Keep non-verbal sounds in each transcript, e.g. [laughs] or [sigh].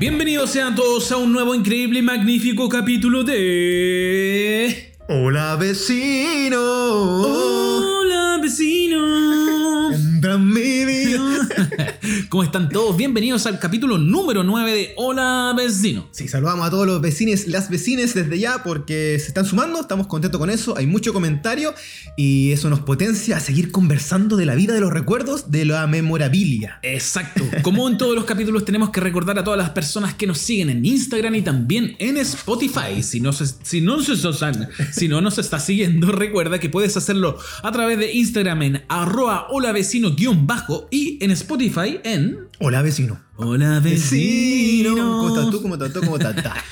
Bienvenidos sean todos a un nuevo increíble y magnífico capítulo de... Hola vecino. Hola ¿Cómo están todos? Bienvenidos al capítulo número 9 de Hola vecino. Sí, saludamos a todos los vecines, las vecines desde ya porque se están sumando, estamos contentos con eso, hay mucho comentario y eso nos potencia a seguir conversando de la vida, de los recuerdos, de la memorabilia. Exacto. Como en todos los capítulos tenemos que recordar a todas las personas que nos siguen en Instagram y también en Spotify. Si no, se, si no, se- si no nos está siguiendo, recuerda que puedes hacerlo a través de Instagram en arroba hola vecino guion bajo y en Spotify en Hola vecino. hola vecino. ¿Cómo estás tú? ¿Cómo estás tú? ¿Cómo estás? [laughs]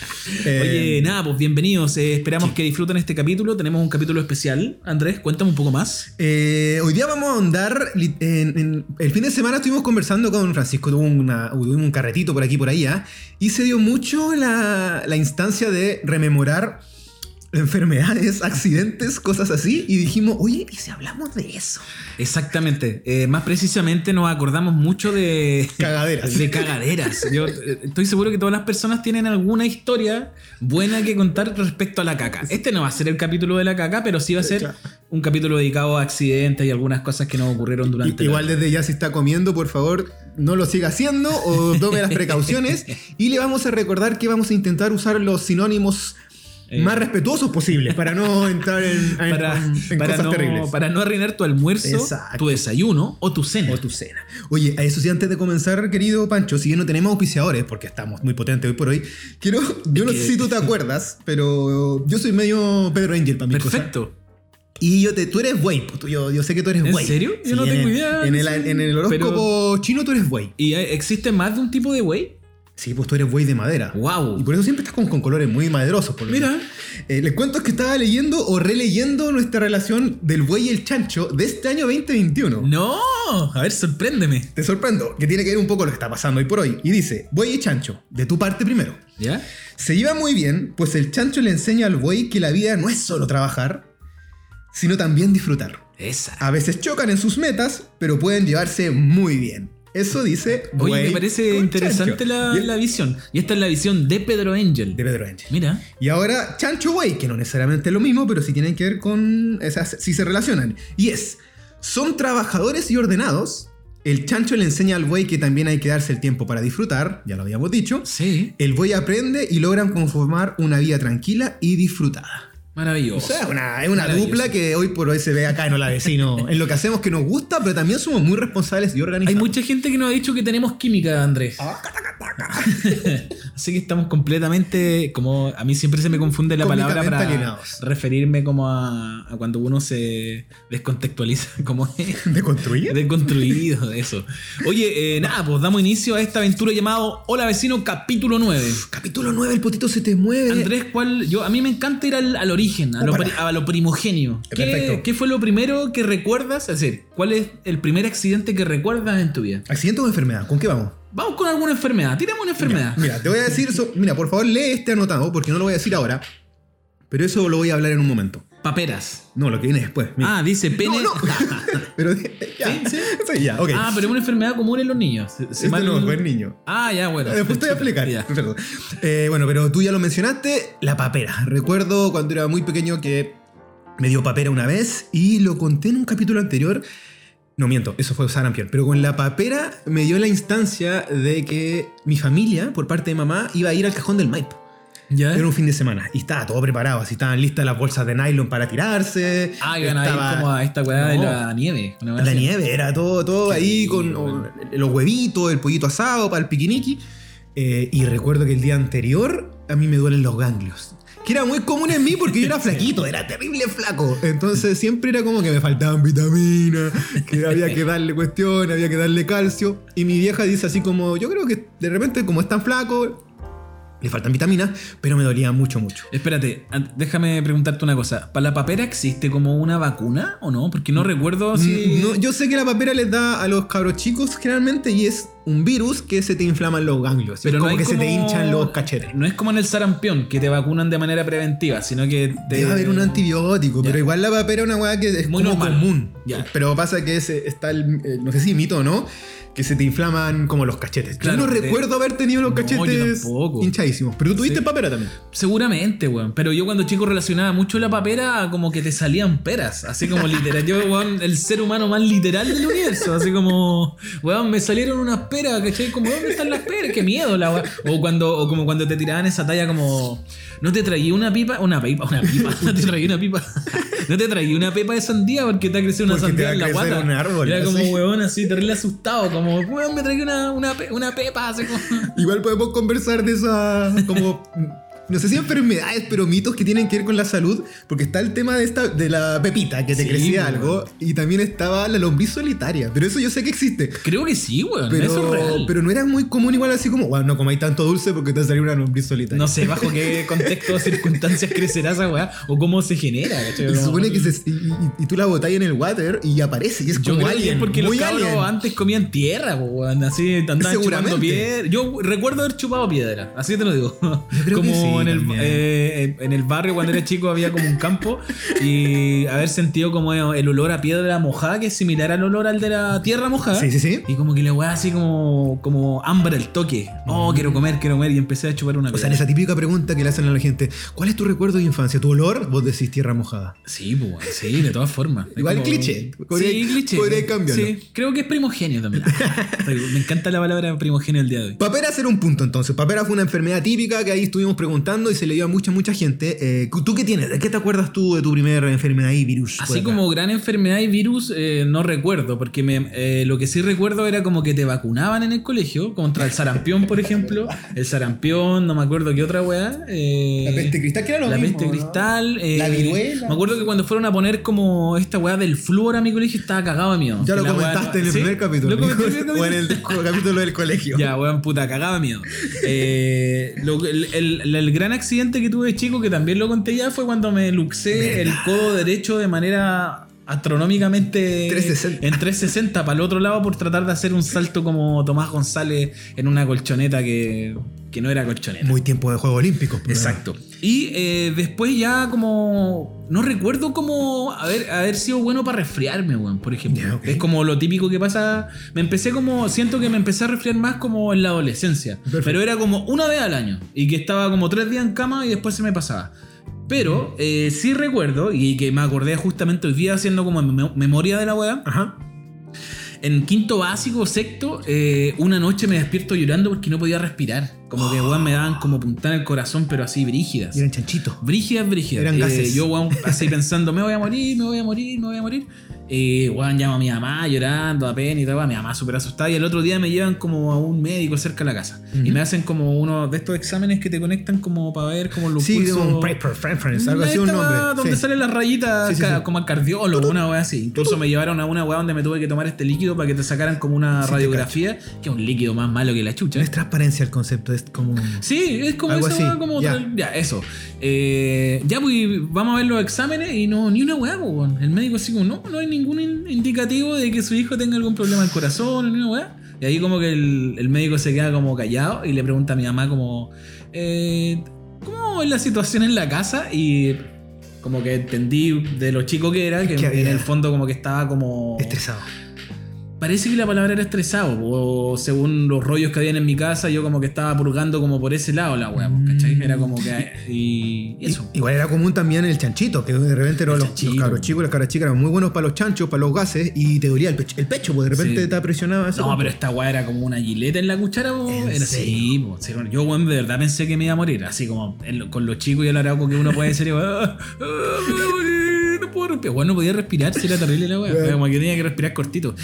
Eh, Oye, nada, pues bienvenidos. Eh, esperamos que disfruten este capítulo. Tenemos un capítulo especial. Andrés, cuéntame un poco más. Eh, hoy día vamos a En, en- el fin de semana estuvimos conversando con Francisco, tuvo una, tuvimos un carretito por aquí por allá, y se dio mucho la, la instancia de rememorar enfermedades, accidentes, cosas así, y dijimos, oye, ¿y si hablamos de eso? Exactamente. Eh, más precisamente nos acordamos mucho de... Cagaderas. De cagaderas. Yo eh, estoy seguro que todas las personas tienen alguna historia buena que contar respecto a la caca. Este no va a ser el capítulo de la caca, pero sí va a ser Claro. un capítulo dedicado a accidentes y algunas cosas que nos ocurrieron durante la- Igual desde ya si está comiendo, por favor, no lo siga haciendo o tome las precauciones. [laughs] y le vamos a recordar que vamos a intentar usar los sinónimos Eh. más respetuosos posibles para no [laughs] entrar en, en- para, en para cosas no, terribles. para no arruinar tu almuerzo, Exacto. tu desayuno o tu cena. O tu cena. Oye, a eso sí, antes de comenzar, querido Pancho, si bien no tenemos auspiciadores, porque estamos muy potentes hoy por hoy, quiero, yo no sé si tú te [laughs] acuerdas, pero yo soy medio Pedro Angel para mi cosa. Perfecto. Y yo te, tú eres buey, yo, yo sé que tú eres ¿En buey. serio? Yo no en tengo idea, En el, en el horóscopo chino tú eres buey. ¿Y existe más de un tipo de güey? Sí, pues tú eres buey de madera. Wow. Y por eso siempre estás con, con colores muy maderosos. Por lo Mira. Eh, les cuento que estaba leyendo o releyendo nuestra relación del buey y el chancho de este año 2021. No, a ver, sorpréndeme. Te sorprendo, que tiene que ver un poco lo que está pasando hoy por hoy. Y dice, buey y chancho, de tu parte primero. ¿Ya? Se lleva muy bien, pues el chancho le enseña al buey que la vida no es solo trabajar, sino también disfrutar. Esa. A veces chocan en sus metas, pero pueden llevarse muy bien. Eso dice Oye, me parece interesante la, visión. Y esta es la visión de Pedro Angel. De Pedro Ángel. Mira. Y ahora Chancho Buey, que no necesariamente es lo mismo, pero sí tienen que ver con. Esas, sí se relacionan. Y es: son trabajadores y ordenados. El chancho le enseña al buey que también hay que darse el tiempo para disfrutar, ya lo habíamos dicho. Sí. El buey aprende y logran conformar una vida tranquila y disfrutada. O Maravilloso. sea, es una, es una dupla que hoy por hoy se ve acá en Hola Vecino. [laughs] en lo que hacemos que nos gusta, pero también somos muy responsables y Hay organizados. mucha gente que nos ha dicho que tenemos química, Andrés. Ah, [laughs] Así que estamos completamente, como a mí siempre se me confunde la palabra para alienados. referirme como a, a cuando uno se descontextualiza, [laughs] como ¿De construir? desconstruido, eso. Oye, eh, nada, pues damos inicio a esta aventura llamado Hola Vecino capítulo 9. Capítulo 9, el potito se te mueve. Andrés, ¿cuál? Yo, a mí me encanta ir al, al origen, a lo, a lo primogenio. ¿Qué, qué fue lo primero que recuerdas? Es decir, ¿cuál es el primer accidente que recuerdas en tu vida? ¿Accidente o enfermedad? ¿Con qué vamos? Vamos con alguna enfermedad, tiramos una enfermedad. Mira, te voy a decir eso. Mira, por favor, lee este anotado, porque no lo voy a decir ahora. Pero eso lo voy a hablar en un momento. Paperas. No, lo que viene después. mira. Ah, dice pene. No, no. [laughs] Pero ya. Sí, sí. Sí, ya, ok. Ah, pero es una enfermedad común en los niños. Se- este mal- no, buen niño. Ah, ya, bueno. Después te voy a explicar. Ya. Perdón. Eh, bueno, pero tú ya lo mencionaste, la papera. Recuerdo cuando era muy pequeño que me dio papera una vez y lo conté en un capítulo anterior. No miento, eso fue sarampión. Pero con la papera me dio la instancia de que mi familia, por parte de mamá, iba a ir al cajón del Maipo. ¿Ya? Era un fin de semana y estaba todo preparado, así estaban listas las bolsas de nylon para tirarse. Ah, iban a ir estaba- como a esta weá de la nieve. La así. nieve, era todo, todo ahí con bueno. los huevitos, el pollito asado para el piquiniqui. Eh, y recuerdo que el día anterior a mí me duelen los ganglios. Que era muy común en mí porque yo era [laughs] flaquito, era terrible flaco. Entonces siempre era como que me faltaban vitaminas, que había que darle cuestión, había que darle calcio. Y mi vieja dice así como, yo creo que de repente como es tan flaco, le faltan vitaminas, pero me dolía mucho, mucho. Espérate, déjame preguntarte una cosa. ¿Para la papera existe como una vacuna o no? Porque no recuerdo si. Mm, no, yo sé que la papera les da a los cabros chicos generalmente y es un virus que se te inflaman los ganglios. Pero no como que se te hinchan los cachetes. No es como en el sarampión, que te vacunan de manera preventiva, sino que te... Debe haber un antibiótico, Ya. pero igual la papera es una weá que es Muy como normal. común. Ya. Pero pasa que está el, eh, no sé si mito o no, que se te inflaman como los cachetes. Claro, yo no te- recuerdo haber tenido los No, cachetes hinchadísimos. Pero tú tuviste Sí. papera también. Seguramente, weón. Pero yo cuando chico relacionaba mucho la papera como que te salían peras. Así como literal. Yo, weón, el ser humano más literal del universo. Así como, weón, me salieron unas peras, ¿cachai? Como, ¿dónde están las peras? Qué miedo, la weón. O, cuando, o como cuando te tiraban esa talla como, ¿no te traí una pipa? Una pipa, una pipa. [laughs] No te traí una pipa. No te traí una pepa de sandía porque te ha crecido una Porque te sandía va en la guata. un árbol, Era como, weón, así, terrible asustado. Como, weón, me traí una, una, una pepa. Así como... Igual podemos conversar de esa como no sé si enfermedades, pero mitos que tienen que ver con la salud, porque está el tema de esta de la pepita que te Sí, crecía weón. algo y también estaba la lombriz solitaria, pero eso yo sé que existe. Creo que sí, weón. Eso es Pero, real. pero no era muy común igual así como, bueno, no comáis tanto dulce porque te va a salir una lombriz solitaria. No sé bajo qué contexto o circunstancias crecerá esa weá o cómo se genera, ¿cachai? Y se supone que se, y, y- y tú la botáis en el water y aparece y es Yo como creo que alien, es porque los muy cabros alien. antes comían tierra, weón, así andaban chupando piedra. Yo recuerdo haber chupado piedra, así te lo digo. creo como que sí, en, el, eh, en el barrio cuando era chico había como un campo y haber sentido como el olor a piedra mojada que es similar al olor al de la tierra mojada. Sí, sí, sí. Y como que la weá así como, como hambre al toque. Oh, quiero comer, quiero comer. Y empecé a chupar una O sea, piedra. esa típica pregunta que le hacen a la gente, ¿cuál es tu recuerdo de infancia? ¿Tu olor? Vos decís tierra mojada. Sí, pues, sí, de todas formas. Igual cliché. Podría- sí, cliché. podría cambiarlo. Sí, creo que es primogenio también. [laughs] Me encanta la palabra primogenio el día de hoy. Papera ser un punto entonces. Papera fue una enfermedad típica que ahí estuvimos preguntando y se le dio a mucha, mucha gente. Eh, ¿Tú qué tienes? ¿De qué te acuerdas tú de tu primera enfermedad y virus? Así como gran enfermedad y virus, eh, no recuerdo, porque me, eh, lo que sí recuerdo era como que te vacunaban en el colegio contra el sarampión, por ejemplo. El sarampión, no me acuerdo qué otra weá. eh, La peste cristal, que era lo La mismo, peste ¿no? cristal. eh, La viruela. Me acuerdo que cuando fueron a poner como esta weá del flúor a mi colegio estaba cagado de miedo. Ya lo la weá comentaste en el ¿Sí? primer capítulo. Lo o en el capítulo del colegio. Ya, weón, puta, cagaba de miedo. Eh, lo- el, el- el gran accidente que tuve de chico, que también lo conté ya, fue cuando me luxé el codo derecho de manera astronómicamente 360. en 360 para el otro lado por tratar de hacer un salto como Tomás González en una colchoneta que, que no era colchoneta. Muy tiempo de Juegos Olímpicos. pues. Exacto. Y eh, después ya como... No recuerdo como haber, haber sido bueno para resfriarme, weón, por ejemplo. Es como lo típico que pasa... Me empecé como... Siento que me empecé a resfriar más como en la adolescencia. Perfecto. Pero era como una vez al año. Y que estaba como tres días en cama y después se me pasaba. Pero eh, sí recuerdo, y que me acordé justamente hoy día haciendo como mem- memoria de la weá. Ajá. En quinto básico, sexto, eh, una noche me despierto llorando porque no podía respirar. Como que, weón, me daban como puntada en el corazón, pero así brígidas. Y eran chanchitos. Brígidas, brígidas. Eran Eh, gases. yo, weón, así pensando, me voy a morir, me voy a morir, me voy a morir. Eh, weón, llamo a mi mamá llorando, a pena y todo. Mi mamá súper asustada. Y el otro día me llevan como a un médico cerca de la casa. Y me hacen como uno de estos exámenes que te conectan como para ver como los Sí, pulsos. un paper reference, algo así un nombre. Donde Sí. salen las rayitas Sí, sí, como al cardiólogo, una weá así. Incluso me llevaron a una weá donde me tuve que tomar este líquido para que te sacaran como una radiografía, que es un líquido más malo que la chucha. No es transparencia el concepto, es como. Sí, es como Algo esa así, como ya. otra- ya, eso. Eh, ya, pues vamos a ver los exámenes y no, ni una weá, pues. El médico así como, no, no hay ningún in- indicativo de que su hijo tenga algún problema del corazón, ni una weá. Y ahí como que el, el médico se queda como callado y le pregunta a mi mamá como, eh, ¿cómo es la situación en la casa? Y como que entendí de lo chico que era, que, que en el fondo como que estaba como... Estresado. Parece que la palabra era estresado, o según los rollos que habían en mi casa, yo como que estaba purgando como por ese lado la weá, ¿cachai? Era como que... Y, y eso. Igual era común también el chanchito, que de repente los, los cabros chicos y las chicas eran muy buenos para los chanchos, para los gases, y te dolía el pecho, el pecho pues de repente Sí. te presionaba. No, pero esta weá era como una gileta en la cuchara, po. ¿En Era así, po. Sí, Yo, weón, de verdad pensé que me iba a morir. Así como con los chicos y el arauco que uno puede decir, [laughs] ah, ah, me voy a morir, no puedo respirar. No podía respirar, si era terrible la weá. Como que tenía que respirar cortito.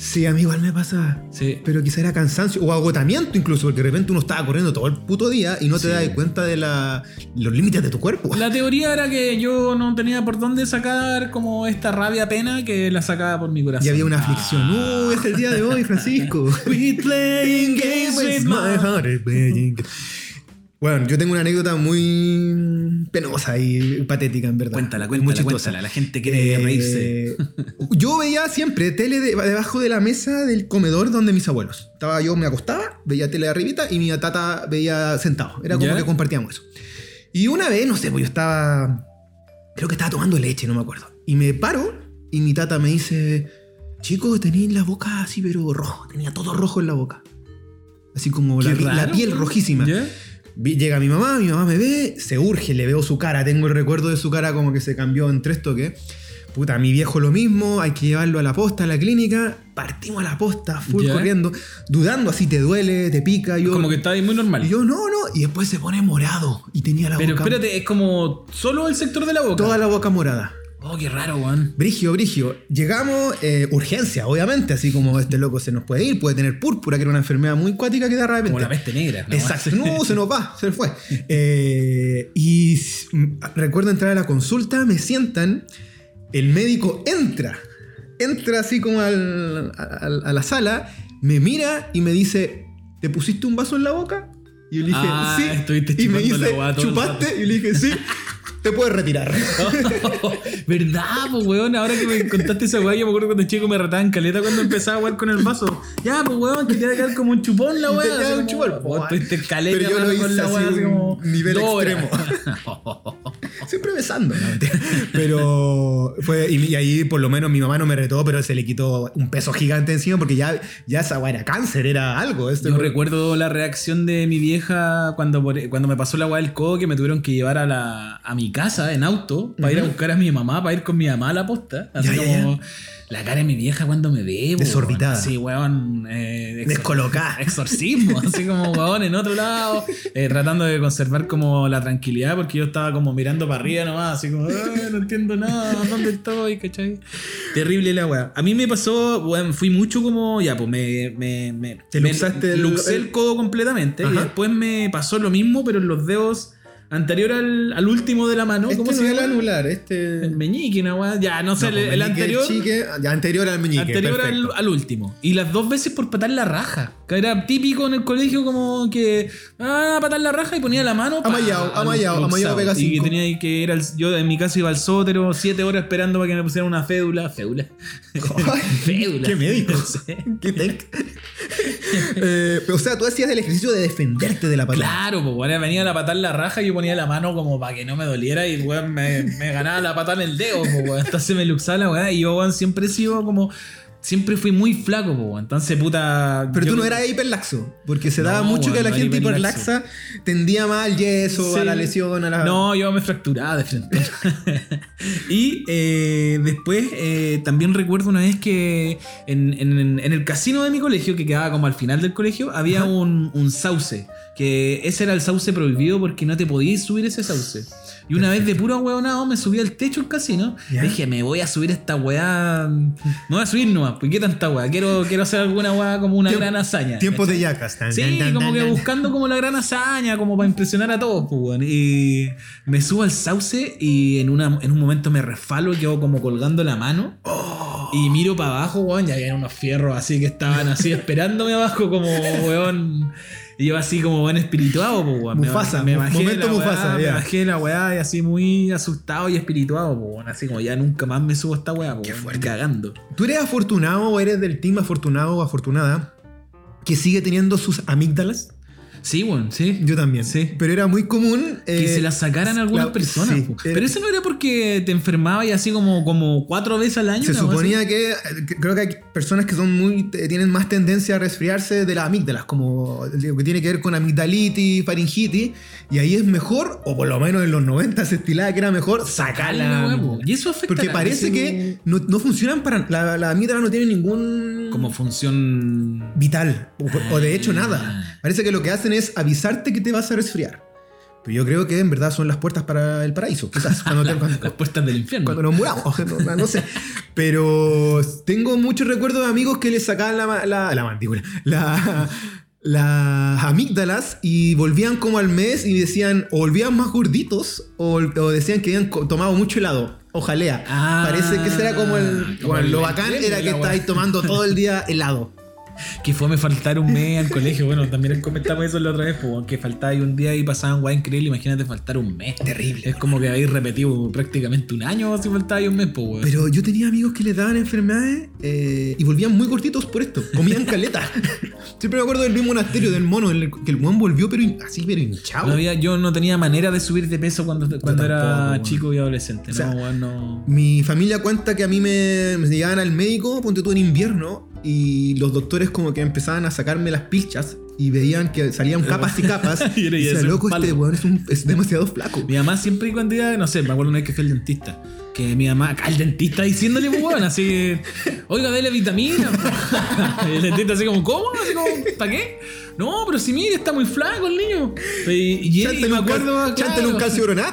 Sí, a mí igual me pasa. Sí. Pero quizá era cansancio o agotamiento incluso, porque de repente uno estaba corriendo todo el puto día y no te Sí. das cuenta de la, los límites de tu cuerpo. La [laughs] teoría era que yo no tenía por dónde sacar como esta rabia pena que la sacaba por mi corazón. Y había una Ah. aflicción. Uh, es el día de hoy, Francisco. [laughs] We playing [laughs] games with my heart. Bueno, yo tengo una anécdota muy penosa y patética, en verdad. Cuéntala, Muy cuéntala, chistosa. cuéntala. La gente quiere Eh, reírse. Yo veía siempre tele de- debajo de la mesa del comedor donde mis abuelos. Estaba yo, me acostaba, veía tele de arribita y mi tata veía sentado. Era como ¿Ya? que compartíamos eso. Y una vez, no sé, pues yo estaba. Creo que estaba tomando leche, no me acuerdo. Y me paro y mi tata me dice: Chico, tenéis la boca así, pero rojo. Tenía todo rojo en la boca. Así como la, la piel rojísima. ¿Ya? Llega mi mamá, mi mamá me ve, se urge, le veo su cara. Tengo el recuerdo de su cara como que se cambió en tres toques. Puta, mi viejo lo mismo, hay que llevarlo a la posta, a la clínica. Partimos a la posta, full corriendo, dudando así te duele, te pica. Yo, Como que está ahí muy normal. y yo, no, no. Y después se pone morado y tenía la Pero boca. espérate, es como solo el sector de la boca. Toda la boca morada. Oh, qué raro, weón. Brigio, brigio. Llegamos, eh, urgencia, obviamente, así como este loco se nos puede ir, puede tener púrpura, que era una enfermedad muy cuática que da repente. Como la peste negra. ¿no? Exacto. [laughs] No, se nos va, se fue. Eh, y recuerdo entrar a la consulta, me sientan, el médico entra, entra así como al- al- a la sala, me mira y me dice, ¿te pusiste un vaso en la boca? Y yo le dije, Ah, sí. estuviste y me dice, ¿chupaste? Y le dije, sí. [laughs] Te puedes retirar. [laughs] ¿Verdad, pues, weón? Ahora que me contaste esa weá, yo me acuerdo cuando chico me retaban caleta cuando empezaba a jugar con el vaso. Ya, pues, weón, que te iba a quedar como un chupón la te weá. así un chupón. estuviste caleta Pero yo lo hice con la weá, así como nivel horas. [laughs] Siempre besando. ¿no? Pero fue. Y, ahí por lo menos mi mamá no me retó, pero se le quitó un peso gigante encima porque ya, ya esa weá era cáncer, era algo. Esto Yo recuerdo la reacción de mi vieja cuando, cuando me pasó la weá del codo que me tuvieron que llevar a, la, a mi casa en auto para ir a buscar a mi mamá, para ir con mi mamá a la posta. Así Ya, ya, como la cara de mi vieja cuando me ve. Desorbitada. Sí, weón. eh, exor- Descolocada. [laughs] Exorcismo, así como weón en otro lado, eh, tratando de conservar como la tranquilidad porque yo estaba como mirando para arriba nomás, así como, "Ay, no entiendo nada, ¿dónde estoy? ¿Cachai? Terrible la weá. A mí me pasó, weón, fui mucho como, ya, pues me. me, me Te me luxaste el- luxé el, codo completamente y después me pasó lo mismo, pero en los dedos anterior al, al último de la mano. Este ¿Cómo no se es el llama? anular, este. El meñique, una weá. Ya, no sé, No, el, el meñique, anterior. chique, ya, anterior al meñique. Anterior al, al último. Y las dos veces por patar la raja. Que era típico en el colegio como que... Ah, patar la raja y ponía la mano... Amayao, amayao, amayao, pega Y que cinco. tenía que ir al... Yo en mi caso iba al sótero siete horas esperando para que me pusieran una fédula. ¿Fédula? [laughs] fédula. ¿Qué médico? [laughs] ¿Qué tech? Eh, pero, o sea, tú hacías el ejercicio de defenderte de la patada. Claro, pues bueno, venía a patar la raja y yo ponía la mano como para que no me doliera y weón me, me ganaba la patada en el dedo, pues weón. Entonces me luxaba la weá y yo weón siempre he sido como. Siempre fui muy flaco, weón. Entonces, puta. Pero tú no eras hiperlaxo, porque se No, daba mucho que la no gente hiperlaxo. hiperlaxa tendía más al yeso, Sí. a la lesión, a la. No, yo me fracturaba de frente. [laughs] y eh, después eh, también recuerdo una vez que en, en- en el casino de mi colegio, que quedaba como al final del colegio, había un, un sauce. Que ese era el sauce prohibido porque no te podías subir ese sauce. Y una vez de puro hueonado me subí al techo del casino. Ya. Dije, me voy a subir esta weá. Me voy a subir nomás. ¿Por qué tanta weá? Quiero, quiero hacer alguna weá como una Tiemp- gran hazaña. Tiempos de yacas. Tan, Sí, tan, como tan, que buscando como la gran hazaña, como para impresionar a todos, pues, weón. Y me subo al sauce y en, una, en un momento me resfalo, quedo como colgando la mano. Oh. Y miro para abajo, weón, y había unos fierros así que estaban así [laughs] esperándome abajo, como, weón. Y yo así como buen espirituado, pues, weón. Me- Mufasa, me, bajé momento la weá, Mufasa, me ya. bajé la weá y así muy asustado y espirituado, pues, weón. Así como ya nunca más me subo a esta weá, pues, fuerte. cagando. ¿Tú eres afortunado o eres del team afortunado o afortunada que sigue teniendo sus amígdalas? Sí, weón, sí. Yo también. Sí. Pero era muy común. Que eh, se la sacaran algunas la- personas. sí, era- Pero eso no era porque te enfermabas y así como, como cuatro veces al año. Se suponía que, que creo que hay personas que son muy tienen más tendencia a resfriarse de las amígdalas, como lo que tiene que ver con amigdalitis, faringitis, y ahí es mejor, o por lo menos en los 90 se estilaba que era mejor sacar Sacarle la la wea, amígdala. po. Y eso afecta Porque parece que no, no funcionan para la, la amígdala no tiene ningún Como función. vital o, o de hecho Ah. nada. Parece que lo que hacen es avisarte que te vas a resfriar. Pero yo creo que en verdad son las puertas para el paraíso, quizás cuando cuando- Las puertas del infierno. cuando nos muramos, [laughs] no, no sé. Pero tengo muchos recuerdos de amigos que les sacaban la, la, la mandíbula, la- las amígdalas y volvían como al mes y decían, o volvían más gorditos o, o decían que habían tomado mucho helado. Ojalea. Ah, Parece que ese era como el. como bueno, el- lo bacán era que estáis tomando todo el día [laughs] helado. Que fue me faltar un mes al colegio. Bueno, también comentamos eso la otra vez, pues, que faltaba ahí un día y pasaban guay increíble. Imagínate faltar un mes. Terrible. Es como que habéis repetido prácticamente un año si faltaba ahí un mes, pues, weón. Pero yo tenía amigos que les daban enfermedades eh, y volvían muy cortitos por esto. Comían caleta. [laughs] Siempre me acuerdo del mismo monasterio del mono, en el que el weón volvió pero así, pero hinchado. No había- yo no tenía manera de subir de peso cuando, cuando era chico y adolescente. O sea, no, weón, no. Mi familia cuenta que a mí me, me llevaban al médico, ponte tú en invierno, y los doctores como que empezaban a sacarme las pilchas y veían que salían capas y capas. Y [laughs] y era- y decía, loco, palo". este weón es, un- es demasiado flaco. Mi mamá siempre cuando iba, no sé, me acuerdo una vez que fue el dentista. Que mi mamá, acá el dentista diciéndole, pues bueno, así, oiga, dele vitamina. [laughs] y el dentista así como, ¿cómo? Así como, ¿para qué? No, pero si mire, está muy flaco el niño. Y, [laughs] y- y Chántale me un acuerdo, chántale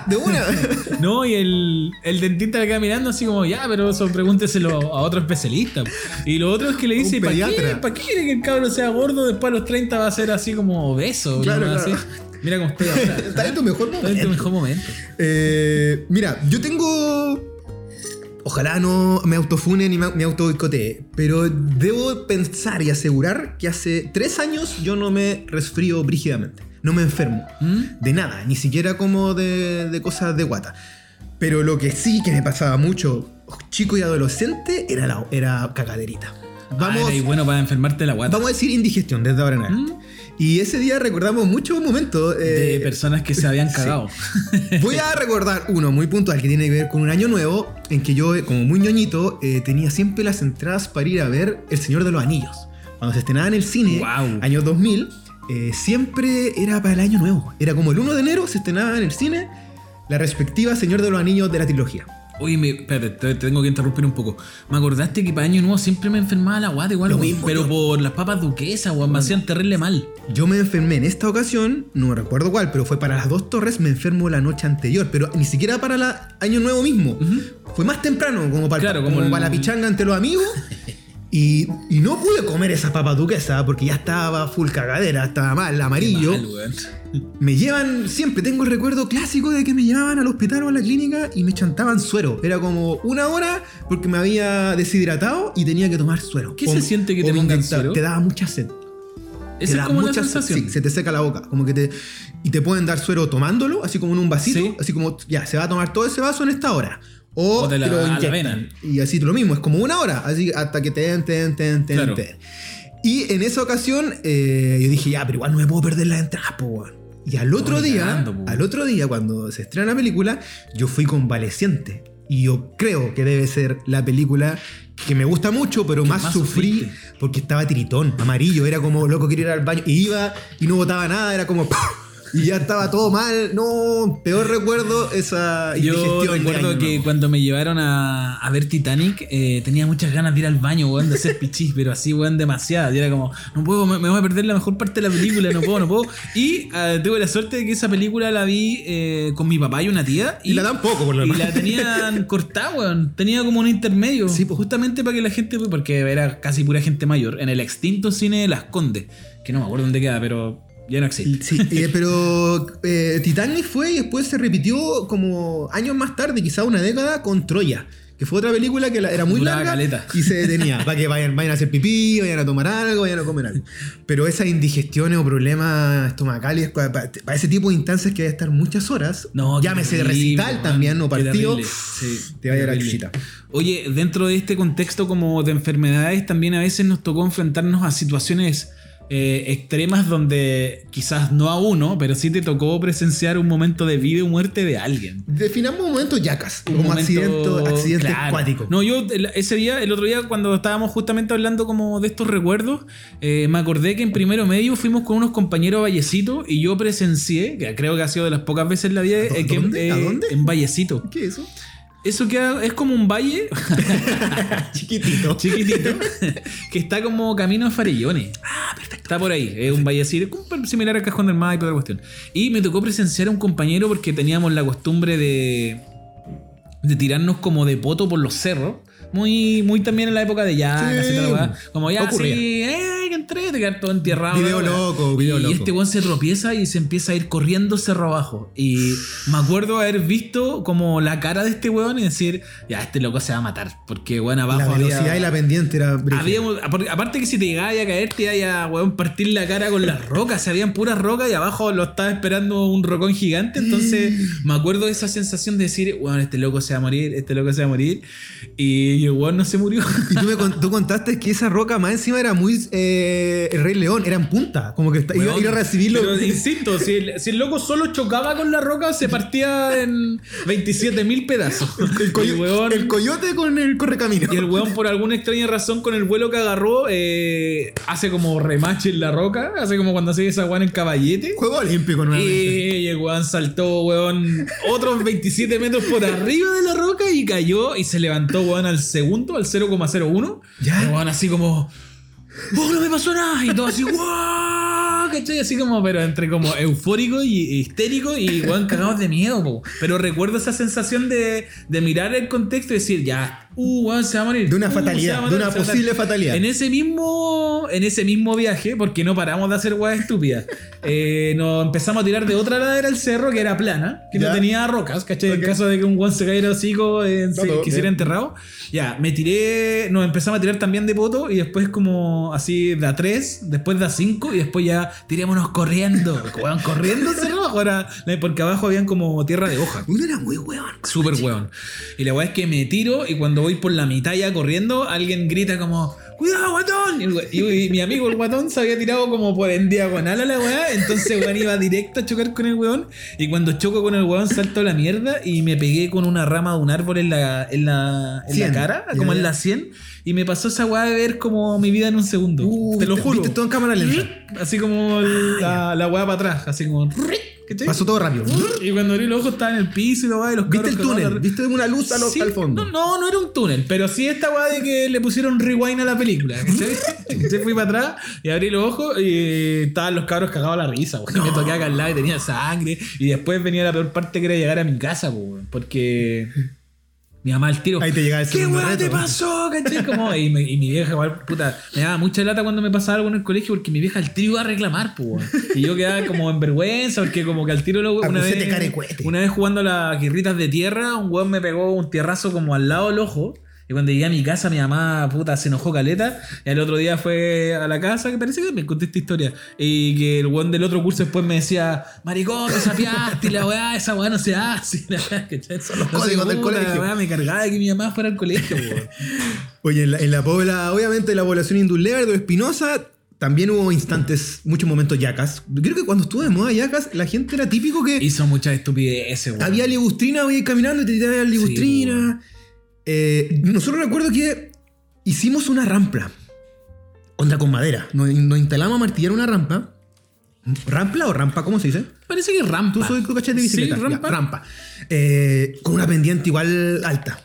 de una. [laughs] No, y el, el dentista le queda mirando así como, ya, pero eso pregúnteselo a otro especialista. Y lo otro es que le dice, ¿para qué? ¿Para qué quiere que el cabro sea gordo? Después a los 30 va a ser así como obeso. Claro, claro. Así. Mira cómo estoy. [laughs] Está en tu mejor Está en tu momento. mejor momento. Eh, mira, yo tengo. Ojalá no me autofunen ni me, me auto boicotee, pero debo pensar y asegurar que hace tres años yo no me resfrío brígidamente. No me enfermo. ¿Mm? De nada, ni siquiera como de, de cosas de guata. Pero lo que sí que me pasaba mucho, chico y adolescente, era, la, era cagaderita. Vamos, Ah, era y bueno para enfermarte la guata. vamos a decir indigestión desde ahora en adelante. Y ese día recordamos muchos momentos. ¿Mm? de eh, personas que se habían [laughs] sí. cagado. [laughs] Voy a recordar uno muy puntual que tiene que ver con un año nuevo en que yo, eh, como muy ñoñito, eh, tenía siempre las entradas para ir a ver El Señor de los Anillos. Cuando se estrenaba en el cine, año 2000, eh, siempre era para el año nuevo. Era como el 1 de enero se estrenaba en el cine la respectiva Señor de los Anillos de la trilogía. Oye, me, espérate, te, te tengo que interrumpir un poco. Me acordaste que para Año Nuevo siempre me enfermaba la guata igual, mismo, pero yo. por las papas duquesas, weón, me hacían terrible mal. Yo me enfermé en esta ocasión, no recuerdo cuál, pero fue para las dos torres, me enfermo la noche anterior, pero ni siquiera para el año nuevo mismo. Fue más temprano, como para, Claro, como como el- para la pichanga entre los amigos. [laughs] Y, y no pude comer esa papa duquesa porque ya estaba full cagadera, estaba mal, amarillo. Mal. Me llevan, siempre tengo el recuerdo clásico de que me llevaban al hospital o a la clínica y me chantaban suero. Era como una hora porque me había deshidratado y tenía que tomar suero. ¿Qué se siente que te pongan suero? Te daba mucha sed. Esa Te es como la mucha- sensación. Sí, se te seca la boca. Como que te. Y te pueden dar suero tomándolo, así como en un vasito. Sí. Así como, ya, se va a tomar todo ese vaso en esta hora. O, O te la- lo a la vena. Y así lo mismo, es como una hora. Así hasta que te den, te den, te den, te den, Claro. te. Y en esa ocasión, eh, yo dije, ya, pero igual no me puedo perder la entrada, po. Y al otro día, al otro día, cuando se estrena la película, yo fui convaleciente. Y yo creo que debe ser la película que me gusta mucho, pero más, más sufrí sufriste? porque estaba tiritón, amarillo, era como loco quería ir al baño. Y iba y no botaba nada, era como. [laughs] Y ya estaba todo mal. No, peor recuerdo esa Yo recuerdo año que cuando me llevaron a, a ver Titanic, eh, tenía muchas ganas de ir al baño, weón, de hacer pichis, [laughs] pero así, weón, demasiado. Y era como, no puedo, me, me voy a perder la mejor parte de la película, no puedo, no puedo. Y eh, tuve la suerte de que esa película la vi eh, con mi papá y una tía. Y la dan poco, por lo Y demás. la tenían [laughs] cortada, weón. Tenía como un intermedio. Sí. Justamente para que la gente, porque era casi pura gente mayor, en el extinto cine de Las Condes, que no me acuerdo dónde queda, pero ya no existe. Sí, eh, pero eh, Titanic fue y después se repitió como años más tarde, quizá una década, con Troya. Que fue otra película que la- era muy Duraba larga caleta. y se detenía [laughs] para que vayan, vayan a hacer pipí, vayan a tomar algo, vayan a comer algo. Pero esas indigestiones o problemas estomacales, para, ese tipo de instancias que hay que estar muchas horas, No, llámese terrible, recital también, Qué partido. Sí, te vaya a la chuchita. Oye, dentro de este contexto como de enfermedades, también a veces nos tocó enfrentarnos a situaciones eh, extremas donde quizás no a uno, pero sí te tocó presenciar un momento de vida o muerte de alguien. Definamos un momento yacas, Un como momento- accidente, claro. acuático. No, yo ese día, el otro día, cuando estábamos justamente hablando como de estos recuerdos, eh, me acordé que en primero medio fuimos con unos compañeros a Vallecito y yo presencié, que creo que ha sido de las pocas veces en la vida, ¿A eh, que, dónde? ¿A dónde? en Vallecito. ¿Qué es eso? Eso queda, es como un valle [laughs] Chiquitito. chiquitito que está como camino a Farellones. Ah, perfecto. Está por ahí, es un vallecito como similar al Cajón del Maipo y otra cuestión. Y me tocó presenciar a un compañero porque teníamos la costumbre de, de tirarnos como de poto por los cerros. Muy, muy también en la época de ya, Sí. como ya Ocurría. así, eh, entré, te quedar todo entierrado. Video loco, video y loco. este weón se tropieza y se empieza a ir corriendo cerro abajo. Y me acuerdo haber visto como la cara de este weón y decir, ya, este loco se va a matar. Porque weón abajo la velocidad había- y la pendiente era apar- aparte que si te llegaba a caer, te iba a weón, partir la cara con las rocas. Se habían puras rocas y abajo lo estaba esperando un rocón gigante. Entonces [laughs] me acuerdo de esa sensación de decir, weón, este loco se va a morir, este loco se va a morir. Y el weón no se murió. Y tú, me [laughs] tú contaste que esa roca más encima era muy eh, el Rey León, era en punta, como que está- iba, a recibirlo. Pero insisto, si el, si el loco solo chocaba con la roca, se partía en 27 mil pedazos. [laughs] el, coyo- Y el weón- el coyote con el correcamino. Y el weón, por alguna extraña razón, con el vuelo que agarró, eh, hace como remache en la roca. Hace como cuando hace esa weón en caballete. Juego olímpico nuevamente. Y el weón saltó, weón, otros 27 metros por arriba de la roca y cayó y se levantó, weón, al segundo, al 0,01. Ya. Weón así como, ¡Oh, no me pasó nada! Y todo así, ¡Wow! ¿Cachai? Así como, pero entre como eufórico y histérico y weón cagados de miedo, po. Pero recuerdo esa sensación de, de mirar el contexto y decir, ya, uh, weón, se va a morir. De una uh, fatalidad, de una posible matar". fatalidad. En ese mismo, en ese mismo viaje, porque no paramos de hacer weas estúpidas, [laughs] eh, nos empezamos a tirar de otra ladera del cerro que era plana, que Ya. no tenía rocas, ¿cachai? En caso de que un weón se cayera hocico, eh, se todo, quisiera enterrado. Ya, me tiré, nos empezamos a tirar también de poto y después como así de a 3, después de a 5 y después ya tirémonos corriendo. [laughs] Weón, corriendo hacia abajo, era- porque abajo habían como tierra de hoja. Uno era muy weón. Súper weón. Y la weá es que me tiro y cuando voy por la mitad ya corriendo, alguien grita como, ¡Cuidado, guatón! Y, mi amigo el guatón se había tirado como por en diagonal a la weá, entonces weón iba directo a chocar con el weón. Y cuando choco con el weón salto a la mierda y me pegué con una rama de un árbol en la, en la, en la cara, como en la 100. Y me pasó esa weá de ver como mi vida en un segundo. Uh, Te lo juro. viste todo en cámara lenta. Así como la, la weá para atrás, así como. ¿Cachai? Pasó todo rápido. Y cuando abrí los ojos estaba en el piso y la weá de los ¿Viste el túnel? la- ¿Viste una luz a lo- Sí, al fondo? No, no, no era un túnel, pero sí esta weá de que le pusieron rewind a la película. Yo [laughs] fui para atrás y abrí los ojos y estaban los cabros cagados a la risa, weón. Me toqué acá al lado y tenía sangre. Y después venía la peor parte que era llegar a mi casa, weón, porque. Mi mamá al tiro. Ahí te llegaba el ¿Qué weá te pasó? ¿Cachai? Como, y, me- y mi vieja, igual, puta, me daba mucha lata cuando me pasaba algo en el colegio porque mi vieja al tiro iba a reclamar, pues. Y yo quedaba como en vergüenza porque como que al tiro lo, una, vez, una vez jugando a las guirritas de tierra, un weón me pegó un tierrazo como al lado del ojo. Y cuando llegué a mi casa, mi mamá, puta, se enojó caleta. Y al otro día fue a la casa, que parece que me conté esta historia. Y que el weón del otro curso después me decía, maricón, te sapiaste y la weá, esa weá no se hace. [laughs] Son los códigos del colegio. me cargaba de que mi mamá fuera al colegio, weón. [laughs] Oye, en la, en la pobla, obviamente en la población indulera de Espinosa también hubo instantes, muchos momentos yacas. Creo que cuando estuvo de moda yacas, la gente era típico que Hizo muchas estupideces, weón. había ligustrina, voy caminando y te tiraba la ligustrina. Eh, nosotros recuerdo que hicimos una rampa. Onda con madera. Nos, nos instalamos a martillar una rampa. ¿Rampla o rampa? ¿Cómo se dice? Parece que rampa. Tú soy cachas de bicicleta. Sí, Ya, rampa. Eh, con una pendiente igual alta.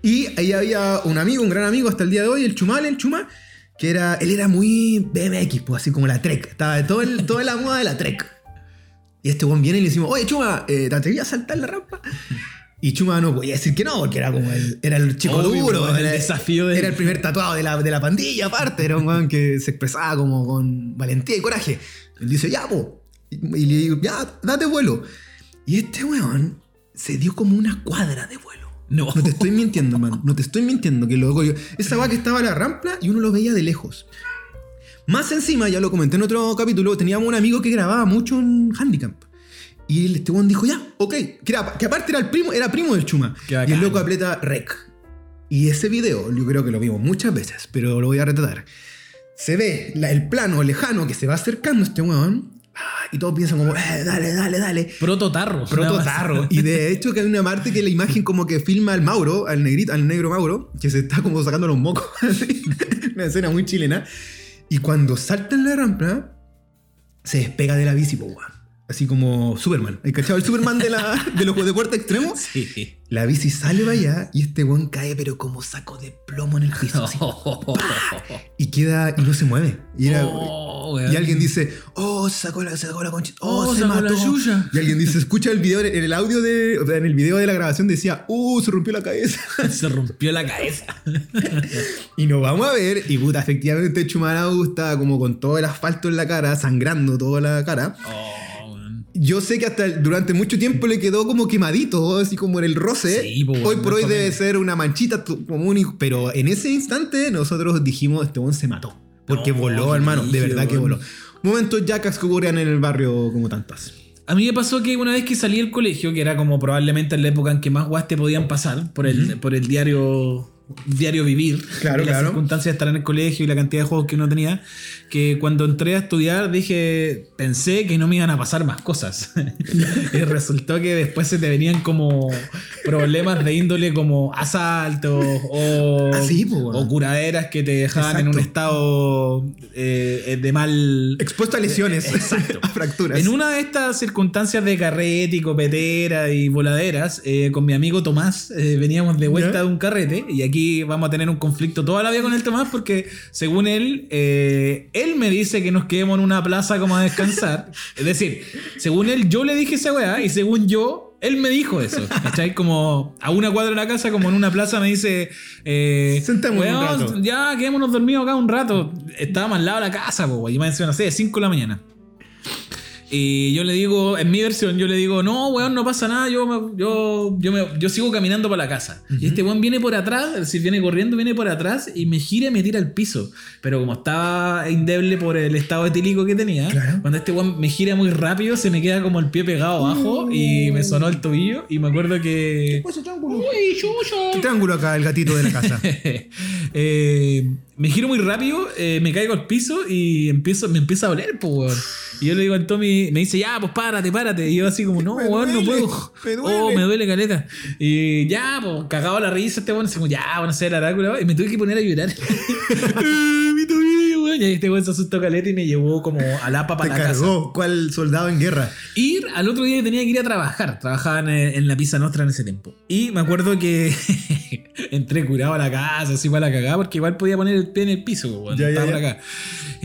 Y ahí había un amigo, un gran amigo hasta el día de hoy, el Chumal, el Chuma, que era, él era muy BMX, pues así como la Trek. Estaba de todo el- toda la moda de la Trek. Y este buen viene y le decimos, oye Chuma, eh, ¿te atrevías a saltar la rampa? Y Chuma no podía decir que no, porque era como el, era el chico Obvio, duro. era el desafío de- era el primer tatuado de la, de la pandilla, aparte. Era un weón que se expresaba como con valentía y coraje. Él dice, ya, po. Y, le digo, ya, date vuelo. Y este weón se dio como una cuadra de vuelo. No. No te estoy mintiendo, man. No te estoy mintiendo. Que loco yo. Esa va que estaba a la rampa y uno lo veía de lejos. Más encima, ya lo comenté en otro capítulo, teníamos un amigo que grababa mucho en Handicap. Y este weón dijo, ya, ok. Que, era- que aparte era el primo, era primo del Chuma. Y el loco aprieta rec. Y ese video, yo creo que lo vimos muchas veces, pero lo voy a retratar. Se ve la- el plano lejano que se va acercando este weón. ah, Y todos piensan como, eh, dale, dale, dale. Prototarro. Proto Nada más. tarro. Y de [laughs] hecho que hay una parte que la imagen como que filma al Mauro, al negrito, al negro Mauro, que se está como sacando los mocos. [laughs] una escena muy chilena. Y cuando salta en la rampa, se despega de la bici, po, weón. Así como Superman. ¿Hay cachado el Superman de, la, de los deportes extremos? [laughs] Sí. La bici sale para allá y este weón cae, pero como saco de plomo en el piso. así. [laughs] Y queda y no se mueve. Y era, Oh. Y alguien dice, oh, sacó la, sacó la conchita, oh, Oh, se sacó la mató. yuya. Y alguien dice, escucha el video, en el audio de, o sea, en el video de la grabación decía, uh, se rompió la cabeza. [laughs] Se rompió la cabeza. y nos vamos a ver, y puta, efectivamente Chumarau está como con todo el asfalto en la cara, sangrando toda la cara. Oh. Yo sé que hasta durante mucho tiempo le quedó como quemadito, así como en el roce. Sí, po, hoy no por hoy debe ser una manchita común, y- pero en ese instante nosotros dijimos, este weón se mató. Porque No, voló, hermano, de verdad que voló. Momentos yacas que ocurrían en el barrio como tantas. A mí me pasó que una vez que salí del colegio, que era como probablemente en la época en que más guas te podían pasar por el, por el diario diario vivir, Claro, las claro. circunstancias de estar en el colegio y la cantidad de juegos que uno tenía, que cuando entré a estudiar dije, pensé que no me iban a pasar más cosas. [laughs] y resultó que después se te venían como problemas de índole como asaltos o, Ah, sí, po, weón. o curaderas que te dejaban en un estado eh, de mal... Expuesto a lesiones, Exacto. [laughs] a fracturas. En una de estas circunstancias de carrete y copetera y voladeras, eh, con mi amigo Tomás, eh, veníamos de vuelta ¿Ya? de un carrete y aquí vamos a tener un conflicto toda la vida con el Tomás porque según él, eh, él me dice que nos quedemos en una plaza como a descansar. [laughs] es decir, según él yo le dije esa weá y según yo... Él me dijo eso, ¿cachai? Como a una cuadra de la casa, como en una plaza, me dice: eh, Sentémonos un "Weón, rato". Ya, quedémonos dormidos acá un rato. Estaba al lado de la casa, po, y me decía, no sé, 5 de la mañana. Y yo le digo, en mi versión, yo le digo, no, weón, no pasa nada, yo, me- yo, yo, me- yo sigo caminando para la casa. Y este weón viene por atrás, es decir, viene corriendo, viene por atrás y me gira y me tira al piso. Pero como estaba indeble por el estado etílico que tenía, Claro. cuando este weón me gira muy rápido, se me queda como el pie pegado abajo y me sonó el tobillo. Y me acuerdo que. ¡Uy, chucha! ¿Qué triángulo acá, el gatito de la casa? [laughs] Eh, me giro muy rápido, eh, me caigo al piso y empiezo, me empieza a doler, pues, weón. Y yo le digo al Tommy, me dice, ya, pues párate, párate. Y yo así como, [laughs] no, weón, no puedo. me [laughs] duele. Oh, me duele caleta. Y ya, pues, cagado la risa este weón, así como, ya, bueno, sé el oráculo. Y me tuve que poner a llorar. Eh, mi tobillo, weón. Y ahí este weón se asustó caleta y me llevó como a la Te para la casa. cargó, ¿cuál soldado en guerra? Ir al otro día tenía que ir a trabajar. Trabajaba en, en la Pizza Nostra en ese tiempo. Y me acuerdo que [laughs] entré curado a la casa, así para la cagada, porque igual podía poner el pie en el piso, weón. Ya, ya, ya. acá.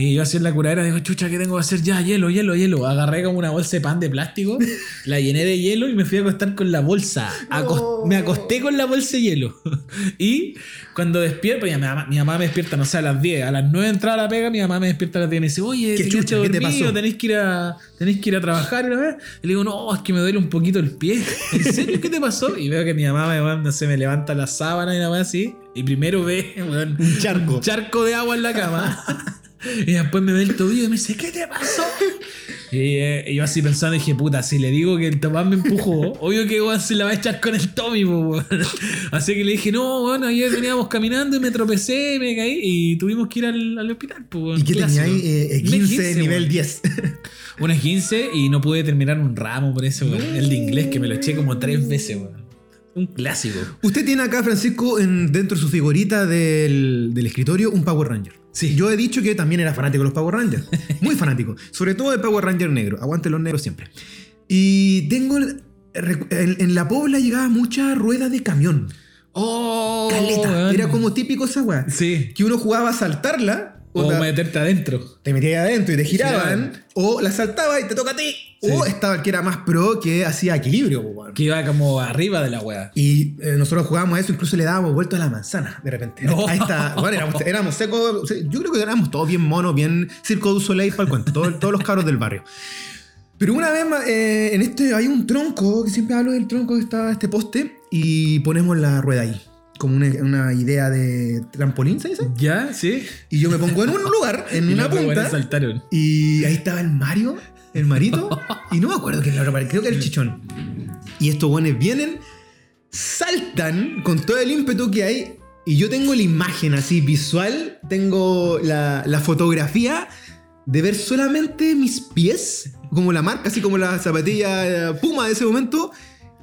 Y yo así en la curadera digo, chucha, ¿qué tengo que hacer? Ya, hielo, hielo, hielo. Agarré como una bolsa de pan de plástico, la llené de hielo y me fui a acostar con la bolsa. No. Me acosté con la bolsa de hielo. [laughs] y cuando despierto, ya mi, mamá, mi mamá me despierta, no sé, a las 10. A las 9 entraba la pega, mi mamá me despierta a las 10 y me dice, oye, ¿Qué te chucha? ¿Qué te pasó? tenéis que ir a que ir a trabajar y, la verdad. Y le digo no es que me duele un poquito el pie [laughs] ¿en serio qué te pasó? y veo que mi mamá me, weón, no sé, me levanta la sábana y nada más así y primero ve [laughs] weón, Un charco. un charco de agua en la cama y después me ve el tobillo y me dice ¿qué te pasó? Y, eh, y yo así pensando dije, puta, si le digo que el Tomás me empujó, obvio que weón se la va a echar con el Tommy, po, weón. Así que le dije, no, bueno, ayer veníamos caminando y me tropecé, me caí y tuvimos que ir al, al hospital, po. ¿Y qué tenía ahí? Eh, eh, Un 15, 15, nivel weón. 10. Una 15 y no pude terminar un ramo por eso, weón. El de inglés que me lo eché como tres veces, weón. Un clásico. Usted tiene acá, Francisco, en, dentro de su figurita del, del escritorio, un Power Ranger. Sí. Yo he dicho que también era fanático de los Power Rangers. [laughs] Muy fanático. Sobre todo del Power Ranger negro. Aguante los negros siempre. Y tengo. En, en la Pobla llegaba mucha rueda de camión. Oh, Caleta. Era como típico esa weá. Sí. Que uno jugaba a saltarla. O onda, meterte adentro. te metías adentro y te giraban. Giraban. O la saltaba y te toca a ti. Sí. O estaba el que era más pro que hacía equilibrio. Que iba como arriba de la weá. Y eh, nosotros jugábamos a eso, incluso le dábamos vuelta a la manzana de repente. No. Ahí está. Bueno, éramos, [laughs] éramos secos. o Yo creo que éramos todos bien monos, bien circo du soleil para el cuento. todo- todos los cabros del barrio. Pero una vez eh, en este hay un tronco, que siempre hablo del tronco que está este poste, y ponemos la rueda ahí. Como una, una idea de trampolín, ¿se dice? ¿Ya? ¿Sí? Y yo me pongo en un lugar, en [laughs] Y una punta, saltaron. y ahí estaba el Mario, el Marito, y no me acuerdo quién era, creo que era el Chichón. Y estos buenos vienen, saltan con todo el ímpetu que hay, y yo tengo la imagen así visual, tengo la, la fotografía de ver solamente mis pies, como la marca, así como la zapatilla eh, Puma de ese momento.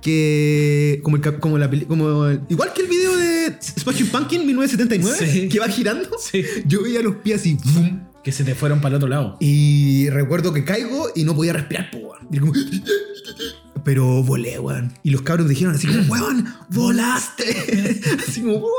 Que. Como, el, cap- como la como el- Igual que el video de Smashing Pumpkin 1979, Sí. que va girando. Sí. Yo veía los pies así. ¡fum! Que se te fueron para el otro lado. Y recuerdo que caigo y no podía respirar. Y como, Pero volé, weón. Y los cabros dijeron así como, [clears throat] weón, volaste. [laughs] así como, "Guau".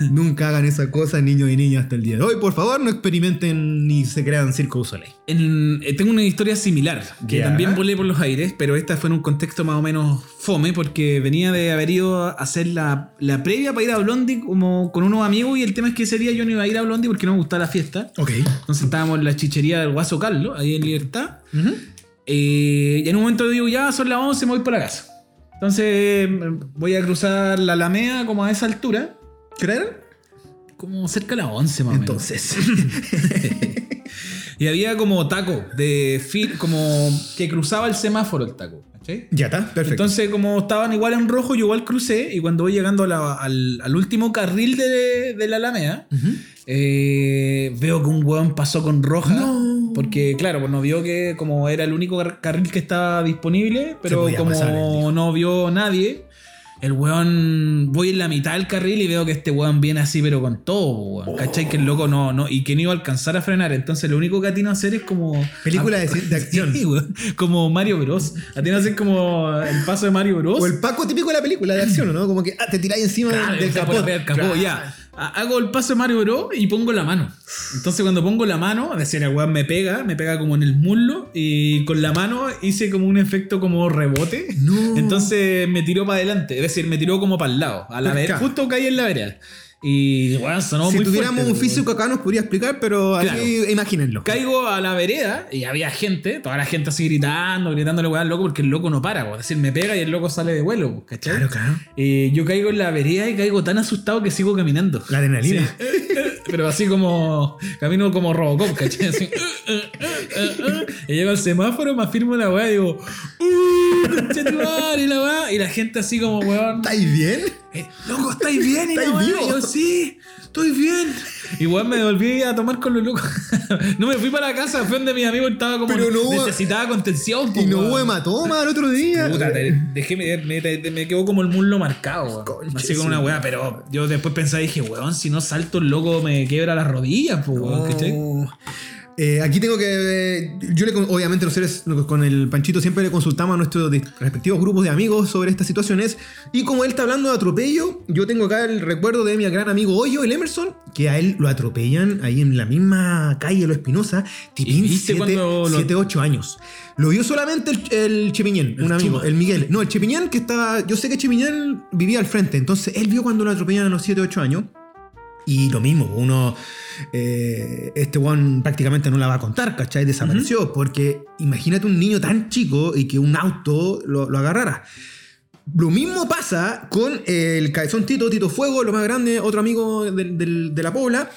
Nunca hagan esa cosa, niños y niñas, hasta el día de hoy. Por favor, no experimenten ni se crean circo du soleil. En- eh, tengo una historia similar, que también volé por los aires, pero esta fue en un contexto más o menos fome, porque venía de haber ido a hacer la, la previa para ir a Blondie como con unos amigos, y el tema es que ese día yo no iba a ir a Blondie porque no me gustaba la fiesta. Ok. Entonces estábamos en la chichería del Guaso Carlos, ahí en Libertad. Eh, y en un momento digo, ya son las 11, me voy para la casa. Entonces mm, voy a cruzar la Alameda como a esa altura, ¿Creer? como cerca de las 11 más o menos. Entonces. [laughs] Y había como taco de fil, como que cruzaba el semáforo el taco. ¿cachai? ya está, perfecto. Entonces, como estaban igual en rojo, yo igual crucé. Y cuando voy llegando a la- al, al último carril de, de la Alameda, eh, veo que un hueón pasó con roja. No. Porque, claro, pues no vio que como era el único car- carril que estaba disponible, pero como pasar, no vio nadie, el weón, voy en la mitad del carril y veo que este weón viene así, pero con todo, weón. ¿Cachai? Que el loco no, no, y que no iba a alcanzar a frenar. Entonces, lo único que atino a hacer es como. Película a- de- de acción. [laughs] Sí, weón. Como Mario Bros. Atino a hacer como el paso de Mario Bros. O el Paco típico de la película de acción, ¿no? Como que ah, te tiráis encima Claro, capó. del capó, ya. Ha- Hago el paso de Mario Bros y pongo la mano. Entonces cuando pongo la mano, decir, el weón me pega, me pega como en el muslo y con la mano hice como un efecto como rebote. No. Entonces me tiró para adelante, es decir, me tiró como para el lado, a la vereda. Justo caí en la vereda. Y weón, sonó si muy tuviéramos fuerte, un físico acá nos podría explicar, pero Claro. así imagínenlo. Caigo a la vereda y había gente, toda la gente así gritando, gritándole weón al loco porque el loco no para, po. es decir, me pega y el loco sale de vuelo, po, ¿cachai? Claro, claro. Eh, yo caigo en la vereda y caigo tan asustado que sigo caminando. La adrenalina. Sí. Pero así como. Camino como Robocop, ¿cachai? Así. [laughs] Y llego al semáforo, me afirmo la weá y digo. ¡Uh! conchetumare", Y la weá. Y la gente así como, weón. ¿Estáis bien? eh, Loco, ¿estáis bien? Y la ¿Estáis vivo? yo, sí, estoy bien. Y weón, me volví a tomar con los locos. [laughs] no me fui para la casa, fue donde mi amigo estaba como. Pero no hubo- necesitaba contención. Y no hubo hematoma el otro día. Puta, te- dejé, me, me, quedó como el muslo marcado, weón. Así su una weá, pero yo después pensé, dije, weón, si no salto el loco me quiebra las rodillas, pues. Eh, aquí tengo que. eh, yo le, obviamente, nosotros con el Panchito siempre le consultamos a nuestros respectivos grupos de amigos sobre estas situaciones. Y como él está hablando de atropello, yo tengo acá el recuerdo de mi gran amigo Hoyo, el Emerson, que a él lo atropellan ahí en la misma calle, Lo Espinosa, tipín ¿Y viste 7, cuando lo- 8 años. Lo vio solamente el, el Chepiñén, El un amigo, Chuma. el Miguel. No, el Chepiñén que estaba. Yo sé que Chepiñén vivía al frente, entonces él vio cuando lo atropellan a los 7, 8 años. Y lo mismo, uno. eh, este one prácticamente no la va a contar, ¿cachai? Desapareció. Porque imagínate un niño tan chico y que un auto lo, lo agarrara. Lo mismo pasa con el cabezón Tito, Tito Fuego, lo más grande, otro amigo de la Pobla,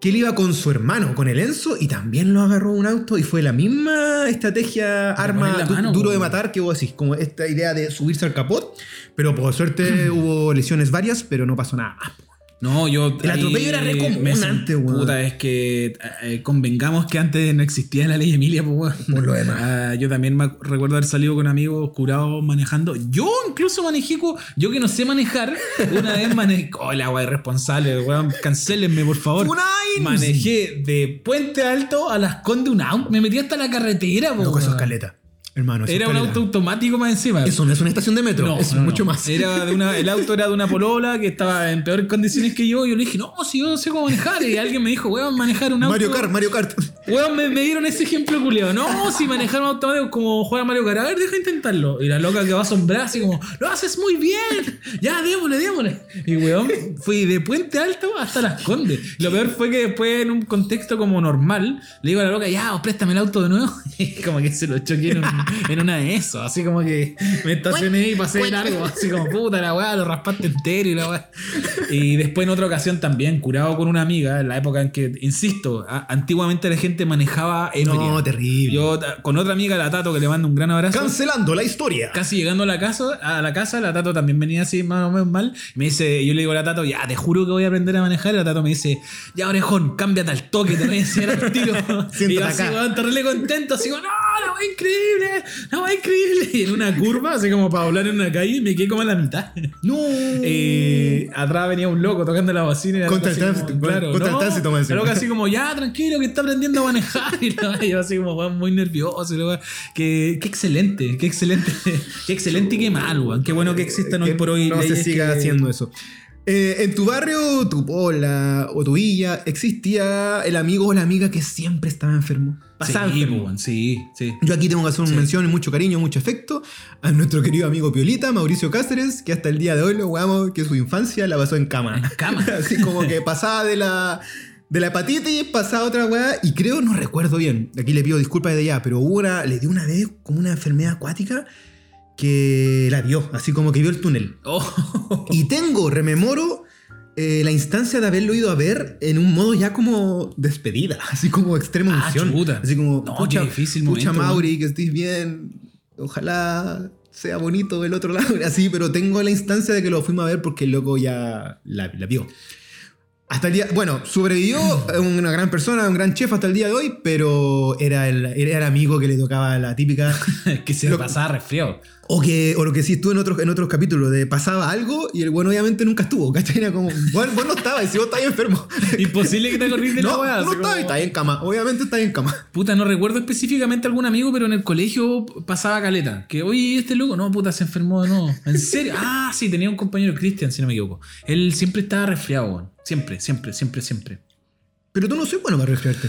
que él iba con su hermano, con el Enzo, y también lo agarró un auto y fue la misma estrategia, arma du- mano, duro de matar que vos decís, como esta idea de subirse al capot, pero por suerte [laughs] hubo lesiones varias, pero no pasó nada más. No, yo. El atropello era re común me sen- antes, weón. Puta, es que eh, convengamos que antes no existía la ley Emilia, pues, weón. Por lo demás. Ah, yo también me recuerdo haber salido con amigos curados manejando. Yo incluso manejé, yo que no sé manejar, una vez manejé. [laughs] Oh, la weá irresponsable, weón. Cancelenme, por favor. Manejé de Puente Alto a Las Condes un auto. Me metí hasta la carretera, po, Loco, eso es weón. caleta. Hermano, es Era un auto automático más encima. Eso no es una estación de metro, es no, mucho no. más. Era de una, el auto era de una polola que estaba en peores condiciones que yo. Y yo le dije, no, si yo no sé cómo manejar. Y alguien me dijo, weón, manejar un auto. Mario Kart, Mario Kart. Weón, me, me dieron ese ejemplo culiado. No, si manejar un auto es como jugar a Mario Kart. A ver, deja intentarlo. Y la loca que va asombrada, así como, lo haces muy bien. Ya, démosle, démosle. Y weón, fui de Puente Alto hasta Las Condes. Lo peor fue que después, en un contexto como normal, le digo a la loca, ya, préstame el auto de nuevo. [laughs] Y como que se lo choqué en, un- en una de eso. Así como que me estacioné y pasé de largo. Así como, puta la weá, lo raspaste entero y la weá. Y después en otra ocasión también, curado con una amiga, en la época en que, insisto, a- antiguamente la gente manejaba ebria. No, terrible. Yo con otra amiga, la Tato, que le mando un gran abrazo. Cancelando la historia. Casi llegando a la casa, a la casa, la Tato también venía así más o menos mal. Me dice, yo le digo a la Tato, ya, te juro que voy a aprender a manejar. Y la Tato me dice, ya orejón, cámbiate al toque, te voy a enseñar al tiro. [laughs] Siéntate y yo así, contento, así como, no, la va increíble, la va increíble. Y en una curva, así como para hablar en una calle, me quedé como en la mitad. No. Eh, atrás venía un loco tocando la bocina. Contra el tránsito, claro, contra el no, tránsito, encima. loca así como, ya, tranquilo, que está aprendiendo a manejar. [laughs] Y la- yo así como, weón, muy nervioso. y weá. Qué, excelente, qué excelente. Qué excelente y qué mal, weón. Qué bueno que existan hoy Que por hoy No se siga que- haciendo eso. Eh, en tu barrio, tu pola o tu villa, existía el amigo o la amiga que siempre estaba enfermo. Pasaba sí, enfermo. weón, sí, sí. Yo aquí tengo que hacer una Sí. mención, mucho cariño, mucho afecto a nuestro querido amigo Piolita, Mauricio Cáceres, que hasta el día de hoy lo jugamos que su infancia la pasó en cama. En cama. [laughs] Así como que pasaba de la, de la hepatitis, pasaba otra weá, y creo, no recuerdo bien, aquí le pido disculpas de ya, pero hubo una, le dio una vez como una enfermedad acuática que la vio, así como que vio el túnel. Oh. Y tengo, rememoro, eh, la instancia de haberlo ido a ver en un modo ya como despedida, [laughs] así como extrema Ah, unción. chuta. Así como, No, pucha, difícil pucha momento, Mauri, que estés bien. Ojalá sea bonito el otro lado. [laughs] Así, pero tengo la instancia de que lo fuimos a ver porque el loco ya la, la vio. Hasta el día, bueno, sobrevivió [clears throat] una gran persona, un gran chef hasta el día de hoy, pero era el, era el amigo que le tocaba la típica [laughs] que se Lo- pasaba resfriado. O, que, o lo que sí estuvo en otros, en otros capítulos, de pasaba algo y el bueno obviamente nunca estuvo, ¿cachai? Era como, bueno, vos no estabas, si vos estabas enfermo. [laughs] Imposible que te acordís de la no, weá. tú no así como- estabas, en cama, obviamente estás en cama. Puta, no recuerdo específicamente algún amigo, pero en el colegio pasaba caleta. Que, oye, este loco, no, puta, se enfermó de nuevo. ¿En serio? [laughs] Ah, sí, tenía un compañero, Cristian, si no me equivoco. Él siempre estaba resfriado, weón. Siempre, siempre, siempre, siempre. Pero tú no soy bueno para resfriarte.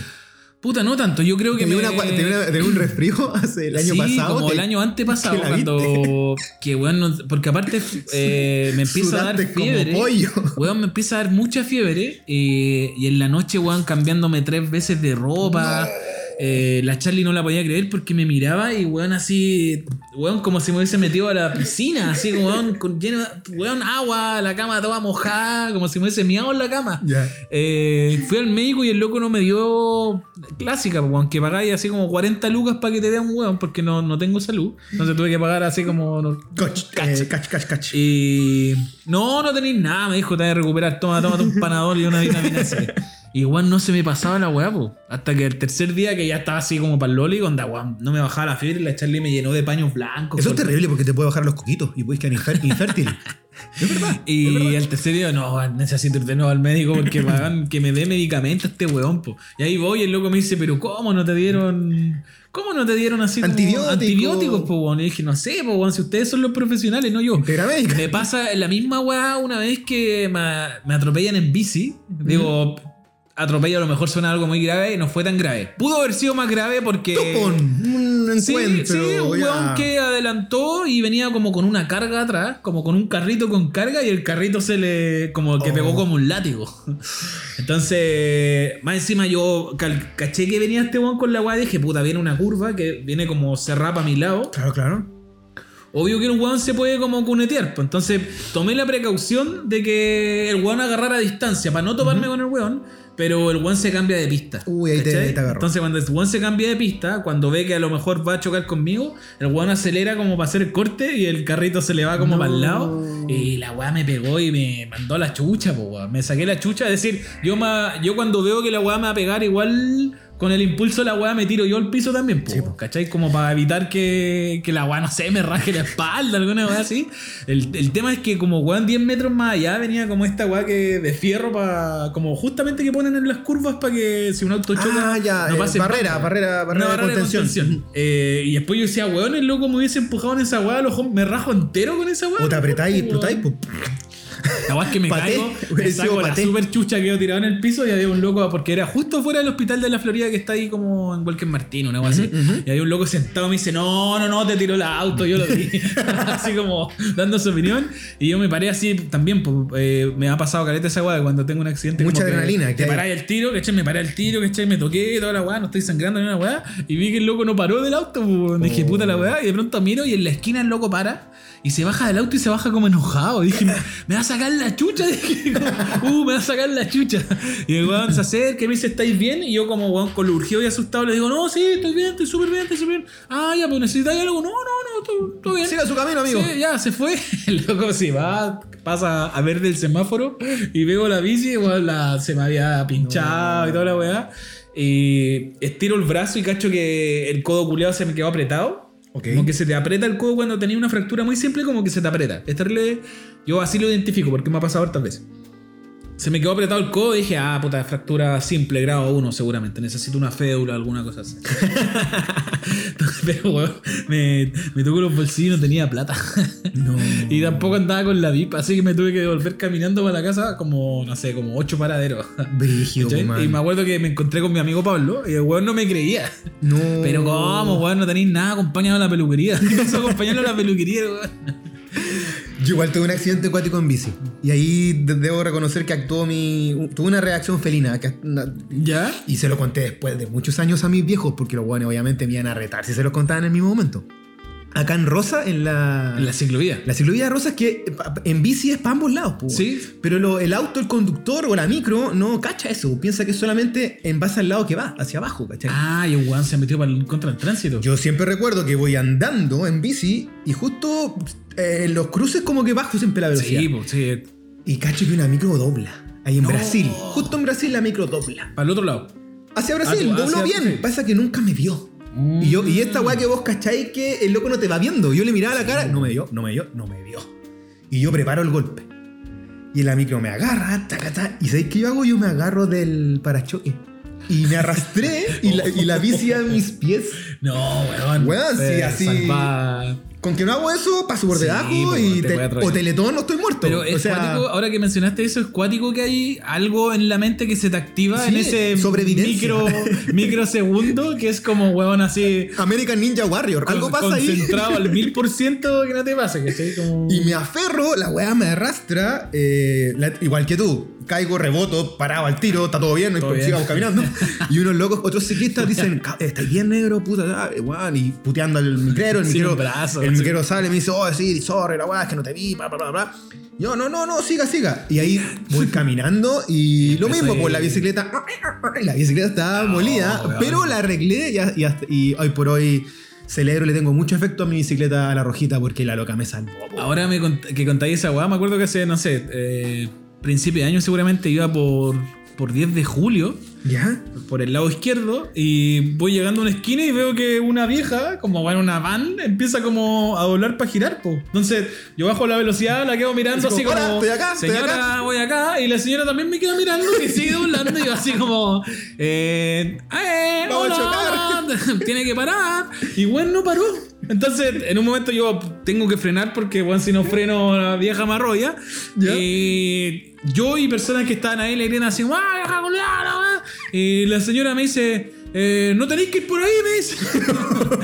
Puta, no tanto. Yo creo que Tenía, me... una, tenía, tenía un resfrío hace el [laughs] año sí, pasado. como el año antepasado, que cuando... [laughs] Que, weón, no- porque aparte eh, [laughs] me empieza a dar fiebre. pollo. Weón, me empieza a dar mucha fiebre. eh, y en la noche, weón, cambiándome tres veces de ropa. Eh, la Charlie no la podía creer porque me miraba y, weón, así, weón, como si me hubiese metido a la piscina, así, como, weón, con lleno weón, agua, la cama toda mojada, como si me hubiese miado en la cama. Eh, fui al médico y el loco no me dio clásica, pues, weón, que pagáis así como 40 lucas para que te dé un weón, porque no, no tengo salud. Entonces tuve que pagar así como. no- Coch, eh, cach, cach, cach. y no, no tenéis nada, me dijo, te vas a recuperar, toma, tómate un panador y una vitamina C. Y igual no se me pasaba la weá, po. Hasta que el tercer día que ya estaba así como para el loli, onda, weón, no me bajaba la fiebre y la Charlie me llenó de paños blancos. Eso es terrible porque te puede bajar los coquitos y puedes quedar infér- infértil. [laughs] es verdad. Y el tercer día, no, weón, necesito ir de nuevo al médico porque [laughs] weón, que me dé medicamento este weón, po. Y ahí voy y el loco me dice, pero ¿cómo no te dieron? ¿Cómo no te dieron así como Antibiótico. antibióticos, po, weón? Y dije, no sé, po, weón, si ustedes son los profesionales, no yo. Me pasa la misma weá una vez que me, me atropellan en bici. Digo, atropello a lo mejor suena algo muy grave y no fue tan grave. Pudo haber sido más grave porque. Topón, un Sí, encuentro. sí, un ya. weón que adelantó y venía como con una carga atrás, como con un carrito con carga y el carrito se le como que Oh. pegó como un látigo. [laughs] Entonces, más encima yo caché que venía este weón con la weá y dije, puta, viene una curva que viene como cerrada para mi lado. Claro, claro. Obvio que el weón se puede como cunetear. Pues entonces tomé la precaución de que el weón agarrara distancia para no toparme con el weón, pero el weón se cambia de pista. Uy, ahí te- ¿cachai? te agarró. Entonces cuando el weón se cambia de pista, cuando ve que a lo mejor va a chocar conmigo, el weón acelera como para hacer el corte y el carrito se le va como No. para el lado. Y la weá me pegó y me mandó la chucha, pues weón. Me saqué la chucha. Es decir, yo, ma- yo cuando veo que la weá me va a pegar igual... Con el impulso de la weá me tiro yo al piso también, po, Sí, po. ¿cachai? Como para evitar que, que la weá, no sé, me raje la espalda, alguna weá así. El, el tema es que como weón 10 metros más allá venía como esta weá que de fierro para... Como justamente que ponen en las curvas para que si un auto choca Ah, ya. no eh, pase barrera, nada. barrera, barrera, Una de contención. Eh, y después yo decía, weón, el loco me hubiese empujado en esa weá, me rajo entero con esa weá. O te apretáis, Weón. explotáis, pues. La weá es que me Paté, caigo, [laughs] me saco la super chucha que quedó tirado en el piso y había un loco, porque era justo fuera del hospital de la Florida que está ahí como en Walker Martín, una weá así. Y había un loco sentado y me dice, no, no, no, te tiró el auto, yo lo vi. [laughs] así como dando su opinión. Y yo me paré así también, pues, eh, me ha pasado careta esa weá cuando tengo un accidente. Mucha que adrenalina, que paráis el tiro, ¿cachai? Me paré al tiro, ¿cachai? Me toqué, toda la weá, no estoy sangrando ni una weá. Y vi que el loco no paró del auto, pues. Dije, puta la weá. Y de pronto miro y en la esquina el loco para. Y se baja del auto y se baja como enojado. Dije, me, va a sacar la chucha. [laughs] Dije, uh, me va a sacar la chucha. Y el weón se acerca y me dice, ¿estáis bien? Y yo, como weón, con lo urgido y asustado, le digo, no, sí, estoy bien, estoy súper bien, estoy súper bien. Ah, ya, pues necesitáis algo. No, no, no, estoy, estoy bien. Siga su camino, amigo. Sí, ya, se fue. [laughs] El loco se va, pasa a ver del semáforo y veo la bici, igual la, se me había pinchado y toda la weá. Y estiro el brazo y cacho que el codo culeado se me quedó apretado. Como que se te aprieta el codo cuando tenía una fractura muy simple, como que se te aprieta. Es. Yo así lo identifico porque me ha pasado hartas veces. Se me quedó apretado el codo y dije, ah, puta, fractura simple, grado 1 seguramente. Necesito una fédula, alguna cosa así. [laughs] Pero, weón, me, me tocó los bolsillos y no tenía plata. No. [laughs] Y tampoco andaba con la VIP, así que me tuve que volver caminando para la casa como, no sé, como ocho paraderos. Man. Y me acuerdo que me encontré con mi amigo Pablo y el weón no me creía. No. Pero ¿cómo, weón? No tenéis nada acompañado a la peluquería. [laughs] ¿Qué pasó acompañarlo a la peluquería, weón? Yo igual tuve un accidente acuático en bici. Y ahí de- debo reconocer que actuó mi. Tuve una reacción felina. que- ¿Ya? y se lo conté después de muchos años a mis viejos, porque los guanes obviamente me iban a retar si se los contaba en el mismo momento. Acá en Rosa, en la. En la ciclovía. La ciclovía de Rosa es que en bici es para ambos lados, Sí. Pero lo- el auto, el conductor o la micro no cacha eso. Piensa que es solamente en base al lado que va, hacia abajo, ¿cachai? Ah, y un weón se metió para el, contra el tránsito. Yo siempre recuerdo que voy andando en bici y justo eh, en los cruces como que bajo siempre la velocidad. sí, pues, sí. Y cacho que una micro dobla. Ahí en No. Brasil. Justo en Brasil la micro dobla. Para el otro lado. Hacia Brasil, Ah, dobló hacia- bien. Pasa que nunca me vio. Y, yo, y esta weá que vos cacháis que el loco no te va viendo. Yo le miraba la cara, no me vio, no me vio, no me vio. Y yo preparo el golpe. Y la micro me agarra, taca, taca, y ¿sabéis qué yo hago? Yo me agarro del parachoque. Y me arrastré y, la, y la bici a mis pies. No, weón. Weón, sí, Eh, así- salva- Con que no hago eso, paso por Sí, debajo po, y te te- o teletón no estoy muerto. Pero o es sea, cuático, ahora que mencionaste eso, es cuático que hay algo en la mente que se te activa en Sí, ese micro, [laughs] microsegundo que es como, weón, así. American Ninja Warrior. Algo pasa ahí. Concentrado al [laughs] mil por ciento que no te. Como... Y me aferro, la weá me arrastra, eh, la- igual que tú. Caigo, reboto, parado al tiro, está todo bien, no Todo sigamos caminando. [laughs] Y unos locos, otros ciclistas dicen, "Ca- ¿estás bien negro? Puta, weón", y puteando al micrero, el micrero, un brazo, el así. micrero sale y me dice, oh, sí, sorry, la weá, es que no te vi, bla, bla, bla, bla. Yo, no, no, no, siga, siga. Y ahí voy [laughs] caminando y lo mismo, es- pues la bicicleta, [laughs] la bicicleta estaba molida, pero la arreglé y, y hasta- y hoy por hoy celebro, le tengo mucho afecto a mi bicicleta a la rojita porque la loca me salvó. po. Ahora me cont- que contáis esa weá, me acuerdo que hace, no sé, eh, principio de año seguramente iba por, por 10 de julio, ¿Ya? por el lado izquierdo, y voy llegando a una esquina y veo que una vieja, como va en una van, empieza como a doblar para girar, po. Entonces yo bajo la velocidad, la quedo mirando Así así como, como, "Hola, estoy acá, estoy señora, acá". voy acá, y la señora también me queda mirando y sigue [laughs] doblando, y yo así como, eh, eh, Vamos a hola, [laughs] tiene que parar, y bueno, no paró. Entonces, en un momento yo tengo que frenar porque, bueno, si no freno, la vieja me arrolla. Y yo y personas que estaban ahí le gritan así, ¡ah, weá". Y la señora me dice, eh, no tenéis que ir por ahí, me dice.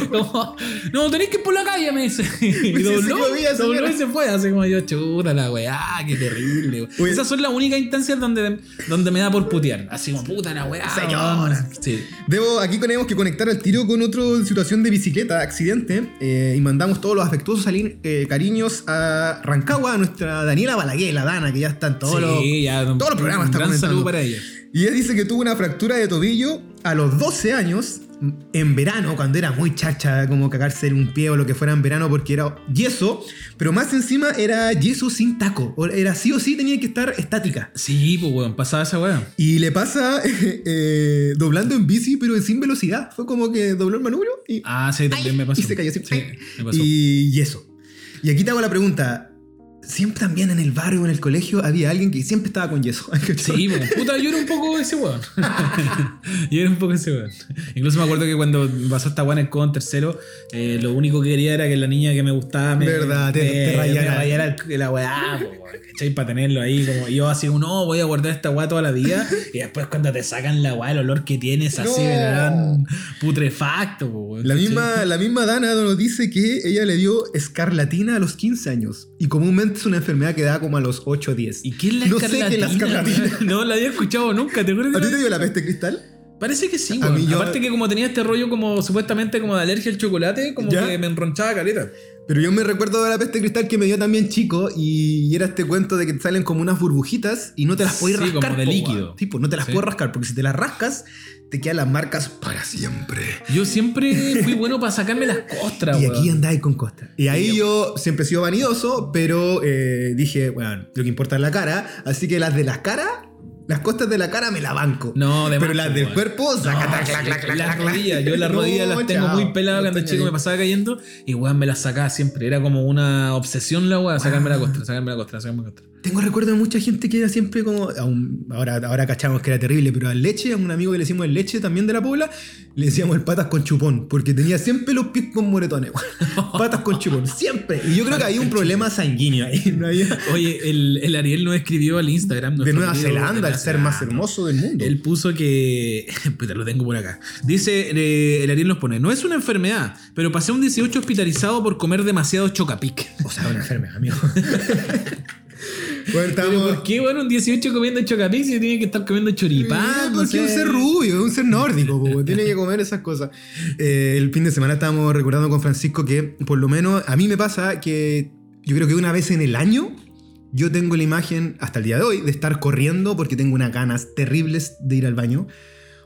[laughs] Como, no, tenéis que ir por la calle, me dice. [laughs] Y dobló, dobló y se fue, así como yo, chuta la weá, qué terrible. weá". Oye. Esas son las únicas instancias donde, donde me da por putear. Así como, puta la weá. Señora. weón". Sí. Debo, aquí tenemos que conectar al tiro con otra situación de bicicleta, accidente, eh, y mandamos todos los afectuosos salin- eh, cariños a Rancagua, a nuestra Daniela Balaguer, la Dana, que ya está en todos los... Ya, todos los programas un gran saludo para ella. Y ella dice que tuvo una fractura de tobillo a los 12 años, en verano, cuando era muy chacha, como cagarse en un pie o lo que fuera en verano, porque era yeso, pero más encima era yeso sin taco, era sí o sí tenía que estar estática. Sí, pues weón, pasaba esa weá. Y le pasa [laughs] eh, doblando en bici, pero sin velocidad. Fue como que dobló el manubrio y, Ah, sí, también me pasó. y se cayó así. Sí, me pasó. Y eso. Y aquí te hago la pregunta. Siempre también en el barrio o en el colegio había alguien que siempre estaba con yeso. [laughs] Sí, pues, puta, yo era un poco ese weón. [laughs] yo era un poco ese weón. Incluso me acuerdo que cuando me pasó esta weá en en tercero, eh, lo único que quería era que la niña que me gustaba me, Verdad, te- me- te rayara. me rayara la weá, weón, ¿cachai? Para tenerlo ahí. Como, yo así, no, voy a guardar esta weá toda la vida. [laughs] Y después cuando te sacan la weá, el olor que tienes así, No. putrefacto. po, weón, La misma, la misma Dana nos dice que ella le dio escarlatina a los 15 años. Y comúnmente es una enfermedad que da como a los 8 o 10. ¿Y qué es la No sé qué es la escarlatina? [laughs] No la había escuchado nunca, ¿te acuerdas? ¿A ti te dio la peste cristal? Parece que sí, A weón. mí yo- Aparte que como tenía este rollo como supuestamente como de alergia al chocolate, como ¿Ya? que me enronchaba caleta. Pero yo me recuerdo de la peste cristal que me dio también chico y era este cuento de que te salen como unas burbujitas y no te las puedes Sí, como rascar. de po, líquido. weón. Sí, pues no te las Sí. puedes rascar porque si te las rascas te quedan las marcas para siempre. Yo siempre fui bueno para sacarme las costras, Y weón. aquí andáis con costa. Y ahí Sí, yo siempre he sido vanidoso, pero eh, dije, bueno, lo que importa es la cara. Así que las de las caras, Las costas de la cara me la banco. No, de Pero las del weón. cuerpo, saca, No, las rodillas, yo las [laughs] No, rodillas las tengo chao. muy peladas cuando chico me tenía pasaba cayendo y weón me las sacaba siempre. Era como una obsesión la weá, sacarme la costra, sacarme la costra, sacarme la costra. Tengo recuerdo de mucha gente que era siempre como. aún- ahora, ahora cachamos que era terrible, pero al leche, a un amigo que le decimos el leche también de la Pobla, le decíamos el patas con chupón, porque tenía siempre los pies con moretones. weón. [laughs] patas con chupón, siempre. Y yo creo que había un problema sanguíneo ahí. No había- Oye, el, el Ariel nos escribió al Instagram. de Nueva Zelanda, el ser más hermoso del mundo. Él puso que. [laughs] Puta, lo tengo por acá. Dice, eh, el Ariel nos pone: No es una enfermedad, pero pasé un 18 hospitalizado por comer demasiado chocapic. [laughs] O sea, una enfermedad, amigo. [laughs] bueno, Pero. ¿por qué, bueno, un 18 comiendo chocapic si tiene que estar comiendo choripán? No porque es un ser rubio, es un ser nórdico, po, tiene que comer esas cosas. Eh, el fin de semana estábamos recordando con Francisco que, por lo menos, a mí me pasa que yo creo que una vez en el año yo tengo la imagen, hasta el día de hoy, de estar corriendo porque tengo unas ganas terribles de ir al baño.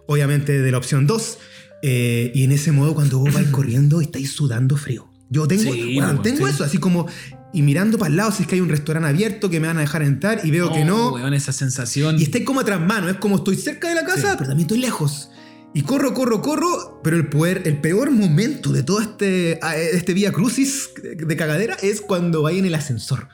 Obviamente de la opción 2. eh, y en ese modo, cuando vos vais [clears throat] corriendo, estáis sudando frío. Yo tengo, Sí, weón, weón, tengo sí. eso, así como. Y mirando para el lado si es que hay un restaurante abierto que me van a dejar entrar y veo que no. Oh, weón, esa sensación. Y estáis como tras mano, es como estoy cerca de la casa, Sí. pero también estoy lejos. Y corro, corro, corro, pero el, poder, el peor momento de todo este, ah, este vía crucis de cagadera es cuando vais en el ascensor.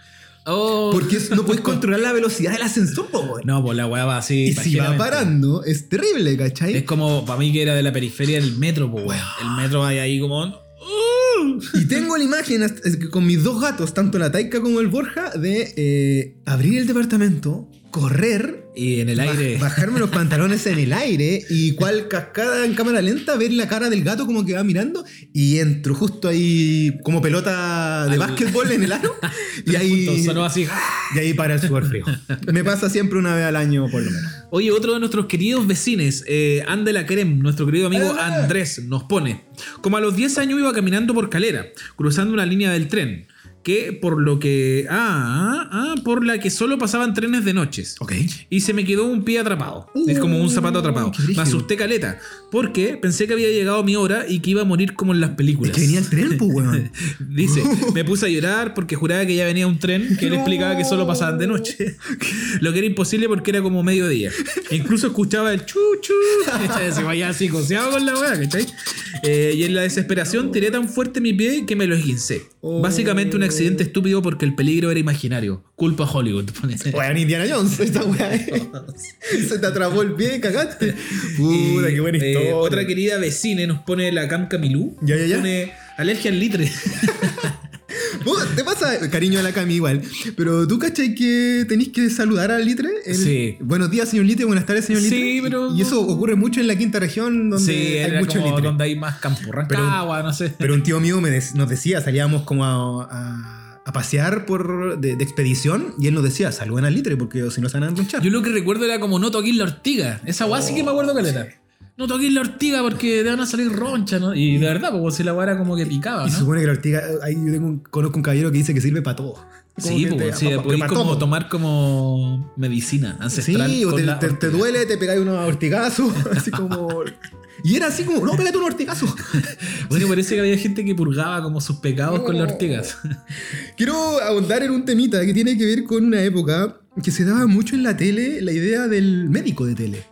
Oh. Porque no podéis [laughs] controlar la velocidad del ascensor, po, weón. No, pues la weá va así. Y si va parando, es terrible, ¿cachai? Es como, para mí que era de la periferia del metro, pues weón. El metro va ahí como. ¡Uh! Y tengo la imagen con mis dos gatos, tanto la Taika como el Borja, de eh, abrir el departamento, correr Y en el aire. bajarme los pantalones en el aire y cual cascada en cámara lenta ver la cara del gato como que va mirando y entro justo ahí como pelota de Al- básquetbol en el aro [laughs] y ahí, sonó así. y ahí para el sudor frío. Me pasa siempre una vez al año por lo menos. Oye, otro de nuestros queridos vecines, eh, Ande la Crem, nuestro querido amigo Ah. Andrés, nos pone: Como a los 10 años iba caminando por calera, cruzando una línea del tren, que por lo que. Ah, ah, por la que solo pasaban trenes de noches. Ok. Y se me quedó un pie atrapado. es como un zapato atrapado. Uh. Me asusté caleta. Porque pensé que había llegado mi hora y que iba a morir como en las Es películas. que venía el tren, pues, weón. [laughs] Dice, me puse a llorar porque juraba que ya venía un tren que él No. explicaba que solo pasaban de noche. Lo que era imposible porque era como mediodía. E incluso escuchaba el chuchu. [laughs] Se vaya así coseado con la weá, ¿cachai? Eh, y en la desesperación tiré tan fuerte mi pie que me lo esguincé. Oh. Básicamente un accidente estúpido porque el peligro era imaginario. Culpa a Hollywood. [laughs] Weón, Indiana Jones, [laughs] esta weá. Se te atrapó el pie y cagaste. Puta, qué buena Eh, historia. otra querida vecina nos pone la Cam Camilú. Ya, ya, ya. Pone alergia al litre. [laughs] Vos, Te pasa, cariño a la Cami igual, pero tú cachai que tenéis que saludar al Litre. El- Sí. Buenos días, señor Litre, buenas tardes, señor Sí, Litre. pero- Y eso ocurre mucho en la quinta región donde sí, hay mucho como Litre. donde hay más campo. Rancagua, no sé. Pero un tío mío me nos decía, salíamos como a, a- a pasear por de, de expedición y él nos decía, saluden al Litre porque si no se van a enronchar. Yo lo que recuerdo era como no toquéis la ortiga. Esa weá sí que me acuerdo caleta. No toquéis la ortiga porque te van a salir ronchas, ¿no? Y de verdad, porque si la era como que picaba, Y supone que la ortiga, ahí yo tengo un, conozco un caballero que dice que sirve para todo. Como Sí, que pues, te- sí, podéis como todo. tomar como medicina ancestral. Sí, o te, duele, te pegáis unos ortigazos, [laughs] así como... Y era así como, no, pégate un ortigazo. [laughs] Bueno, parece que había gente que purgaba como sus pecados con las ortigas. [laughs] Quiero ahondar en un temita que tiene que ver con una época que se daba mucho en la tele la idea del médico de tele.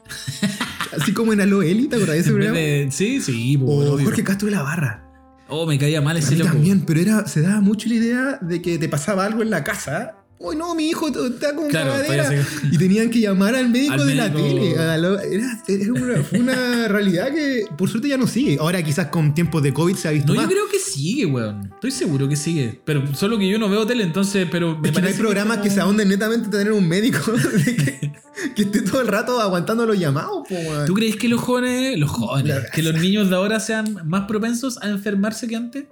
Así como en Alo Eli, ¿te acordás de ese programa? Sí, sí, pues, O obvio. Jorge Castro de la Barra. Oh, me caía mal ese loco. también, pero era, se daba mucho la idea de que te pasaba algo en la casa. Uy, no, mi hijo está con Claro, cagadera. Y tenían que llamar al médico Al de la tele. a Era, era una, fue una [laughs] realidad que por suerte ya no sigue. Ahora quizás con tiempos de COVID se ha visto No, más. yo creo que sigue, weón. Estoy seguro que sigue. Pero solo que yo no veo tele, entonces, pero me Es que no hay programas que, como- se ahonden netamente en tener un médico [laughs] que, que esté todo el rato aguantando los llamados. po, weón. ¿Tú crees que los jóvenes, los jóvenes, La- que los niños de ahora sean más propensos a enfermarse que antes?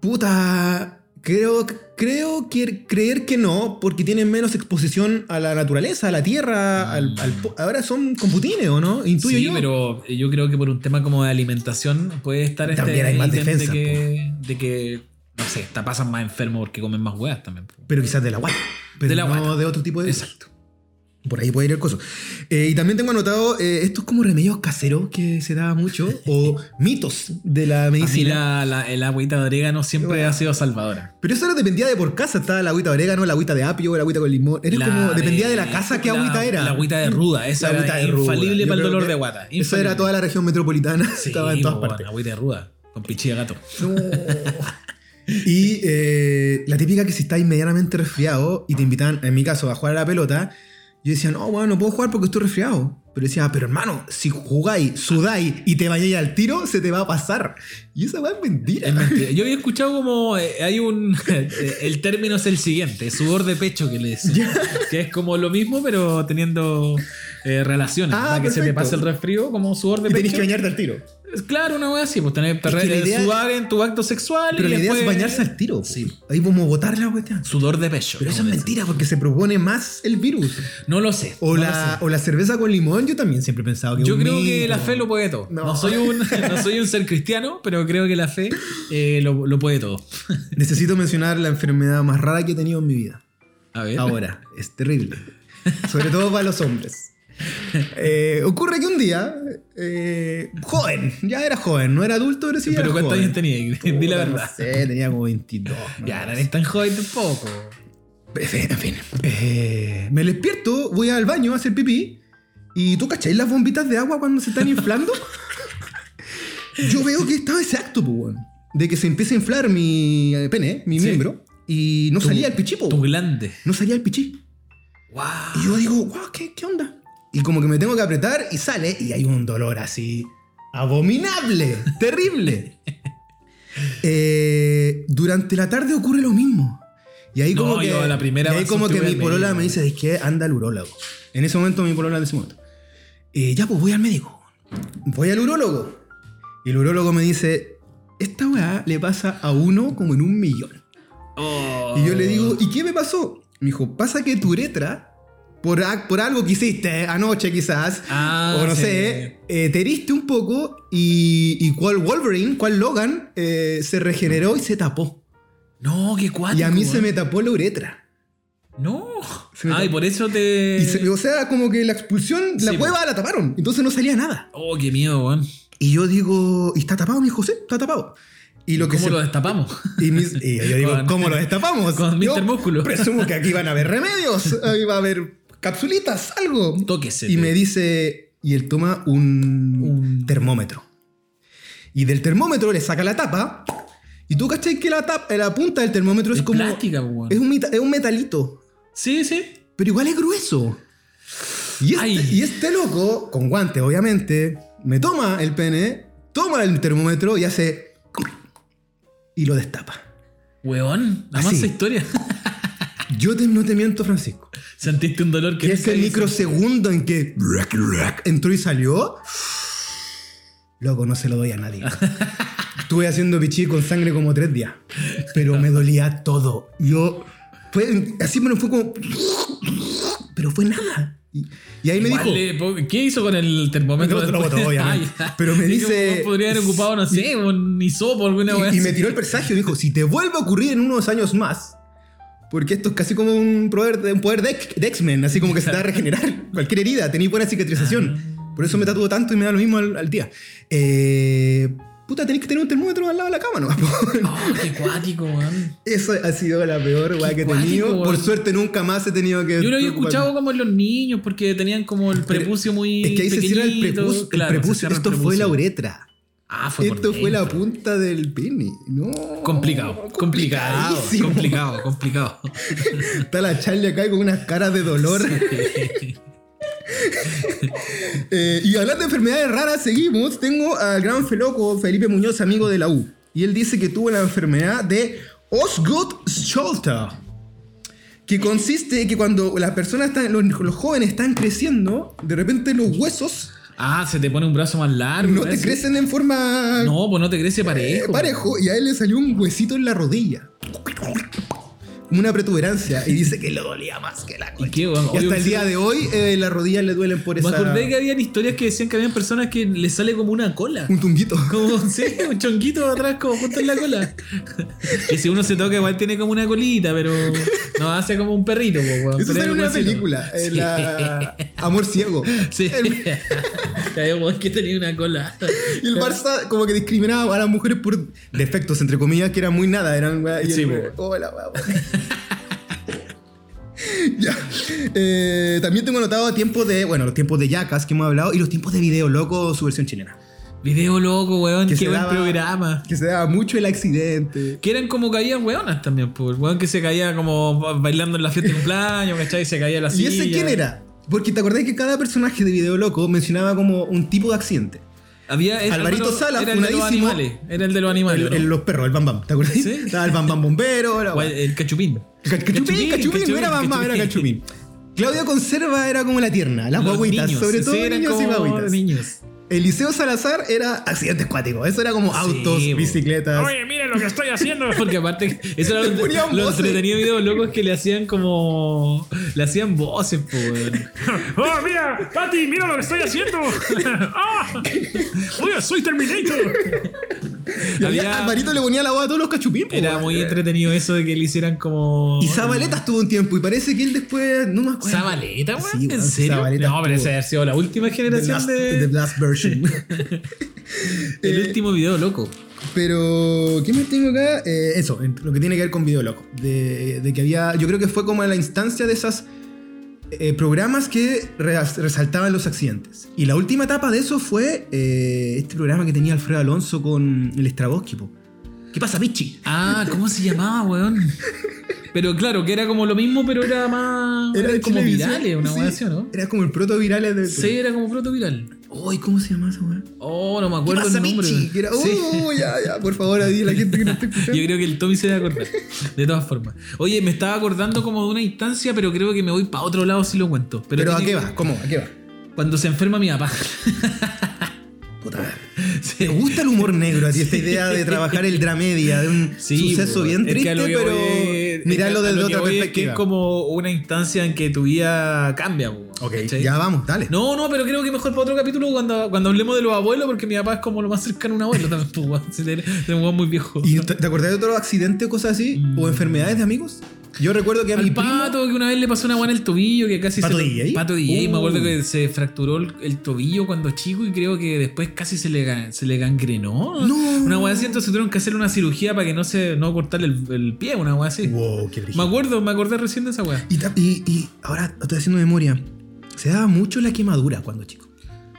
Puta, creo, creo que, creer que no, porque tienen menos exposición a la naturaleza, a la tierra. al- al ahora son computines, ¿o no? Intuyo sí, yo. pero yo creo que por un tema como de alimentación puede estar este También hay más defensa, de que, de que, no sé, te pasan más enfermos porque comen más hueas también. po. Pero quizás de la guata. Pero De la no guata. de otro tipo de. Exacto. Por ahí puede ir el coso. Eh, y también tengo anotado eh, estos como remedios caseros que se daba mucho, [laughs] o mitos de la A mí medicina. la, la- el agüita de orégano siempre Bueno. ha sido salvadora. Pero eso era dependía de por casa. Estaba la agüita de orégano, la agüita de apio, la agüita con limón. Era La como, dependía de la casa qué la- agüita era. La agüita de ruda, esa La agüita era de ruda. infalible para el dolor de guata. Eso era toda la región metropolitana. Sí, estaba en todas bueno, partes. agüita de ruda, con pichilla de gato. Y eh, la típica que si estáis medianamente resfriado y te invitan, en mi caso, a jugar a la pelota, yo decía, no, bueno, no puedo jugar porque estoy resfriado. Pero decía, pero hermano, si jugáis, sudáis y te vayáis al tiro, se te va a pasar. Y esa va es mentira. Es mentira. [laughs] Yo había escuchado como eh, hay un. [laughs] eh, el término es el siguiente: sudor de pecho que le dicen. Que es como lo mismo, pero teniendo eh, relaciones. Ah, para que se te pase el resfrío, como sudor de Y tenés pecho. que bañarte al tiro. Claro, una wea así, pues tener que la idea- sudar en tu acto sexual. Pero y la idea es después- bañarse al tiro. po. Sí. Ahí a botar la cuestión. Sudor de pecho. Pero eso es mentira porque se propone más el virus. No lo sé. O, no la, lo sé. o la cerveza con limón, yo también siempre he pensado que Yo es creo que la fe lo puede todo. No, No. soy, un, [laughs] no soy un ser cristiano, pero creo que la fe eh, lo, lo puede todo. [laughs] Necesito mencionar la enfermedad más rara que he tenido en mi vida. A ver. Ahora, es terrible. Sobre todo para los hombres. [laughs] Eh, ocurre que un día, eh, joven, ya era joven, no era adulto, pero sí pero era ¿cuántos joven. años tenía? [laughs] Di la verdad. No sé, tenía como 22. Ya, no eres tan joven tampoco. En fin, en fin. Eh, me despierto, voy al baño a hacer pipí. ¿Y tú cacháis las bombitas de agua cuando se están inflando? [laughs] Yo veo que estaba ese acto, pues, De que se empieza a inflar mi pene, mi Sí. miembro. Y no Tu- salía el pichí, po, Tu glande. No salía el pichí. Wow. Y yo digo, wow, ¿qué, ¿qué onda? Y como que me tengo que apretar y sale y hay un dolor así abominable, [laughs] terrible. Eh, durante la tarde ocurre lo mismo. Y ahí como que, yo a la primera y ahí como que mi polola me dice, es que anda al urólogo. En ese momento mi polola en ese momento. Eh, ya, pues voy al médico. Voy al urólogo. Y el urólogo me dice, esta weá le pasa a uno como en un millón. Oh. Y yo le digo, ¿y qué me pasó? Me dijo, pasa que tu uretra, por, por algo que hiciste anoche quizás, Ah, o no sí. sé, eh, te heriste un poco y, y cual Wolverine, cual Logan, eh, se regeneró y se tapó. No, qué cuático. y a mí se me tapó la uretra. No. Ay, tapó. por eso te. Y se- o sea, como que la expulsión, la Sí, cueva la taparon. Entonces no salía nada. Oh, qué miedo, weón. Y yo digo, ¿y está tapado? Me dijo, sí, está tapado. Y lo que ¿Cómo se- lo destapamos? Y, mis- y yo digo, [laughs] Con- ¿cómo lo destapamos? con Mr. Músculo. Presumo que aquí van a haber remedios, ahí va a haber capsulitas, algo. Tóquese. Y me dice, y él toma un, Un- termómetro. Y del termómetro le saca la tapa. Y tú cachai que la, tapa, la punta del termómetro es, Es como. plástica. Es un, es un metalito. Sí, sí. Pero igual es grueso. Y este, y este loco, con guante obviamente, me toma el pene, toma el termómetro y hace. Y lo destapa. Weón, la mansa historia. [laughs] Yo te- no te miento, Francisco. Sentiste un dolor que nunca ese microsegundo en que entró y salió, loco, no se lo doy a nadie. [laughs] Estuve haciendo pichí con sangre como tres días, pero me dolía todo. Yo, fue, así me fue como, pero fue nada. Y, y ahí me Igual dijo, le po- ¿Qué hizo con el termómetro? Me lo después? botó, [laughs] obviamente. Ya. Pero me dice- Podría haber ocupado, no sé, un hisopo, alguna y, y me tiró el presagio, dijo, si te vuelve a ocurrir en unos años más, porque esto es casi como un poder de, un poder de, X-Men, así como que se te va a regenerar cualquier herida, tenéis buena cicatrización. Ah. Por eso me tatuo tanto y me da lo mismo al, al día. Eh, puta, tenéis que tener un termómetro al lado de la cama, ¿no? [laughs] Oh, qué cuático, weón. Eso ha sido la peor weá que he Cuático, tenido. Por suerte nunca más he tenido que... Yo lo había escuchado como en los niños, porque tenían como el prepucio muy. Es que ahí se cierra el prepucio. el Claro, se prepucio. el Esto fue la uretra. Ah, fue por Esto fue la punta del pene. No. Complicado, complicado, complicado, complicado. Está la Charlie acá con unas caras de dolor. [laughs] Eh, y hablando de enfermedades raras, seguimos. Tengo al gran feloco Felipe Muñoz, amigo de la U. Y él dice que tuvo la enfermedad de Osgood-Scholter. Que consiste en que cuando las personas están, los, los jóvenes están creciendo, de repente los huesos Ah, se te pone un brazo más largo. no te crecen en forma No, pues no te crece eh, parejo. parejo. Y a él le salió un huesito en la rodilla. Una protuberancia y dice que le dolía más que la [laughs] ¿Y concha. qué, weón? Y hasta el día de hoy eh, las rodillas le duelen por Me esa... acordé que habían historias que decían que habían personas que les sale como una cola. Un tunguito. [laughs] Como, sí, un chonquito atrás, como justo en la cola. [laughs] Que si uno se toca, igual tiene como una colita, pero no hace como un perrito, weón. Eso sale en una película, Sí. la Amor Ciego. Sí. Weón que tenía una cola. Y el Barça como que discriminaba a las mujeres por defectos, entre comillas, que eran muy nada. Eran, y Sí, el- oh, la. [laughs] ya. Eh, también tengo anotado tiempos de, bueno, los tiempos de Yacas que hemos hablado y los tiempos de Video Loco, su versión chilena. Video loco, weón. Que Qué se buen daba- programa. Que se daba mucho el accidente. Que eran como caídas weonas también, pues. Weón que se caía como bailando en la fiesta de cumpleaños, ¿cachai? Y se caía la ¿Y silla. ese quién era? Porque te acordás que cada personaje de Video Loco mencionaba como un tipo de accidente. Había, Alvarito pero Sala, era el de los animales. Era el de los animales. El- ¿no? el- los perros, el Bam Bam, ¿te acordás? Sí. Estaba el Bam Bam bombero. el, cachupín. Ca- Cachupín, cachupín, no era Bam Bam, era cachupín. Claudia Conserva era como la tierna, las guaguitas, sobre sí, todo niños y guaguitas. niños. Eliseo Salazar era accidentes cuáticos, eso era como autos, bo. bicicletas. Oye, miren lo que estoy haciendo. [laughs] Porque aparte, eso era lo, lo entretenido de videos locos que le hacían como. Le hacían voces, pues. [laughs] ¡Oh, mira! ¡Pati, mira lo que estoy haciendo! [laughs] ¡Ah! ¡Oye, soy Terminator! Y Había- había- Alvarito le ponía la voz a todos los cachupín. po, Era muy entretenido eso de que le hicieran como. Y Zabaleta estuvo un tiempo y parece que él después, no me acuerdo. ¿Zabaleta, weón? Sí, ¿En serio? Zabaleta no, pero esa haber sido la última generación last, de. the version. [laughs] el Eh, último video loco. Pero, ¿qué más tengo acá? Eh, eso, en- lo que tiene que ver con Video Loco. De, de que había, yo creo que fue como la instancia de esas eh, programas que re- resaltaban los accidentes. Y la última etapa de eso fue eh, este programa que tenía Alfredo Alonso con el Straboski. ¿Qué pasa, Pichi? Ah, ¿cómo se llamaba, weón? Pero claro, que era como lo mismo, pero era más. Era de como virales, una sí. weá así, ¿o ¿no? Era como el proto viral de. Sí, era como proto viral. Uy, ¿cómo se llama esa weá? Oh, no me ¿Qué acuerdo pasa, el nombre. Pichi? Que era- Sí. Oh, ya, ya, por favor, a la gente que no está escuchando. [laughs] Yo creo que el Tommy se debe acordar. De todas formas. Oye, me estaba acordando como de una instancia, pero creo que me voy para otro lado si lo cuento. Pero, Pero, ¿a qué va? ¿Cómo? ¿A qué va? Cuando se enferma mi papá. Puta. Sí. ¿Te gusta el humor negro a ti? Esta idea de trabajar el dramedia, de un Sí, suceso bien triste, que pero voy mirarlo desde otra voy es perspectiva. Que es como una instancia en que tu vida cambia. Ok, ¿cachai? ya vamos, dale. No, no, pero creo que mejor para otro capítulo cuando, cuando hablemos de los abuelos, porque mi papá es como lo más cercano a un abuelo también, [laughs] de- un muy viejo. ¿Y te, te acordás de otro accidente o cosas así? ¿O enfermedades de amigos? Yo recuerdo que a mi Al primo... pato, que una vez le pasó una weá en el tobillo que casi ¿Pato se. DJ? Pato DJ, me Uh. acuerdo que se fracturó el, el tobillo cuando chico y creo que después casi se le, se le gangrenó. No. Una weá así, entonces tuvieron que hacer una cirugía para que no se no cortarle el, el pie, una weá así. Wow, qué brillo. Me acuerdo, me acordé recién de esa weá. Y, ta- y- y ahora estoy haciendo memoria. Se daba mucho la quemadura cuando chico.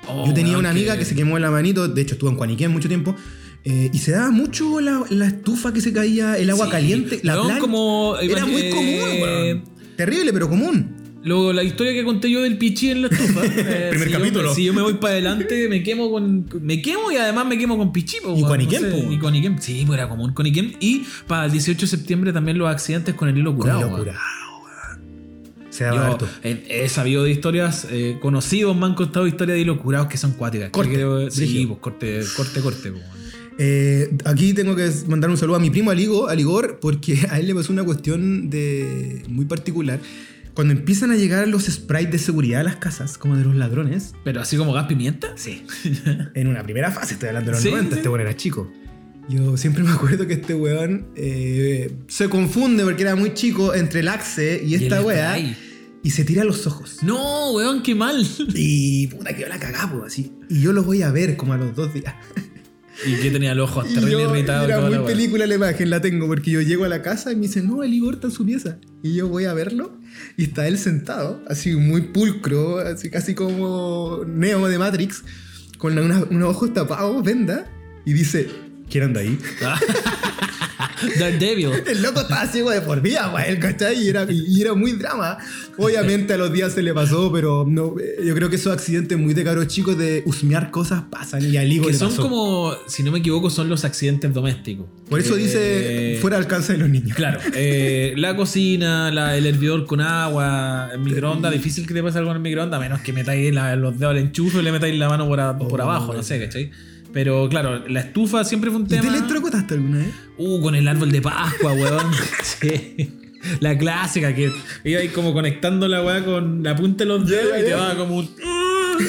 Oh, Yo tenía una amiga que... se quemó la manito, de hecho estuvo en Cuaniquén mucho tiempo, eh, y se daba mucho la, la estufa que se caía, el agua Sí, caliente, la como- Era muy eh, común, weón. Terrible, pero común. Luego, la historia que conté yo del pichi en la estufa. [laughs] eh, Primer si yo- capítulo. si yo me voy para adelante, me quemo con. Me quemo y además me quemo con pichi. po, Y con Iquem, no. Y con Iquem. Sí, pues era común con Iquem. Y para el 18 de septiembre también los accidentes con el hilo Con curado. weón. locura, weón. Se daba Yo he, he sabido de historias, eh, conocidos me han contado historias de hilos curados que son cuáticas. Corte, creo- sí, pues corte, corte, corte. po. Eh, aquí tengo que mandar un saludo a mi primo Aligo, Aligor, porque [laughs] a él le pasó una cuestión de muy particular. Cuando empiezan a llegar los sprites de seguridad a las casas, como de los ladrones, Pero así como gas pimienta. sí, [laughs] en una primera fase, estoy hablando de los Sí, 90, sí. este weón era chico. Yo siempre me acuerdo que este weón eh, se confunde porque era muy chico entre el Axe y Y esta el weá y se tira los ojos. No, weón, qué mal. Y puta, quedó la cagada, pues, así. Y yo lo voy a ver como a los dos días. [laughs] Y que tenía los ojos terrible irritados. era muy la película la imagen, la tengo, porque yo llego a la casa y me dicen, no, el Igor está en su pieza. Y yo voy a verlo y está él sentado, así muy pulcro, así casi como Neo de Matrix, con unos ojos tapados, venda, y dice, ¿quién anda ahí? [laughs] Daredevil. [laughs] El loco estaba ciego de por vida, güey, ¿cachai? Y era, y era muy drama. Obviamente a los días se le pasó, pero no, eh, yo creo que esos accidentes muy de caros chicos de husmear cosas pasan y al Que le son pasó. como, si no me equivoco, son los accidentes domésticos. Por eso Eh, dice, fuera alcance de los niños. Claro, eh, la cocina, la- el hervidor con agua, el microondas, difícil que te pase algo en el microondas, a menos que metáis la- los dedos al enchufe y le metáis la mano por, a- por Oh, abajo, no sé, ¿cachai? Pero claro, la estufa siempre fue un ¿Y te tema. electrocutaste alguna vez? Uh, con el árbol de Pascua, weón. [laughs] sí. La clásica que iba ahí como conectando la weá con la punta de los dedos y te va como un.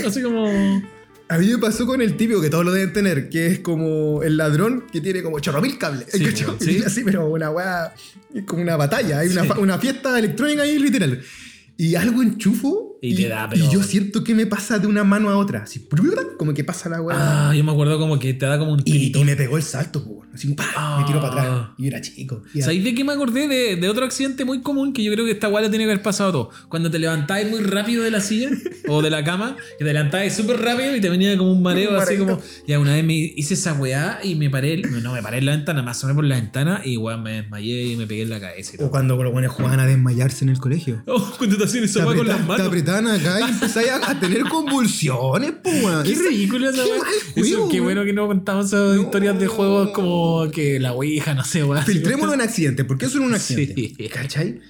Así como. A mí me pasó con el típico que todos lo deben tener, que es como el ladrón que tiene como chorro mil cables. Sí, sí. [laughs] así, pero una weá, es como una batalla, hay una, una fiesta electrónica ahí literal. Y algo enchufo Y te da, pero- y yo siento que me pasa de una mano a otra, así, como que pasa la weá. Ah, yo me acuerdo como que te da como un y, y me pegó el salto, weón. así, ¡pah! me tiró para atrás. Ah. Y yo era chico. ¿Sabéis de qué me acordé? De, de otro accidente muy común que yo creo que esta weá le tiene que haber pasado a todos. Cuando te levantabas muy rápido de la silla o de la cama, que te levantabas súper rápido y te venía como un mareo, Un así como. Ya una vez me hice esa weá y me paré, no me paré en la ventana, me asomé por la ventana y weá me desmayé y me pegué en la cabeza y O cuando los buenos jugaban a desmayarse en el colegio. Oh, cuando te hacían esa weá con las te acá y empezáis a, a tener convulsiones, po, weón. Qué ridículo esa qué Eso, Qué weón. bueno que no contamos esas historias de juegos como que la ouija, no sé, weá. Filtrémoslo en accidentes, porque eso es un accidente. Sí. ¿Cachai?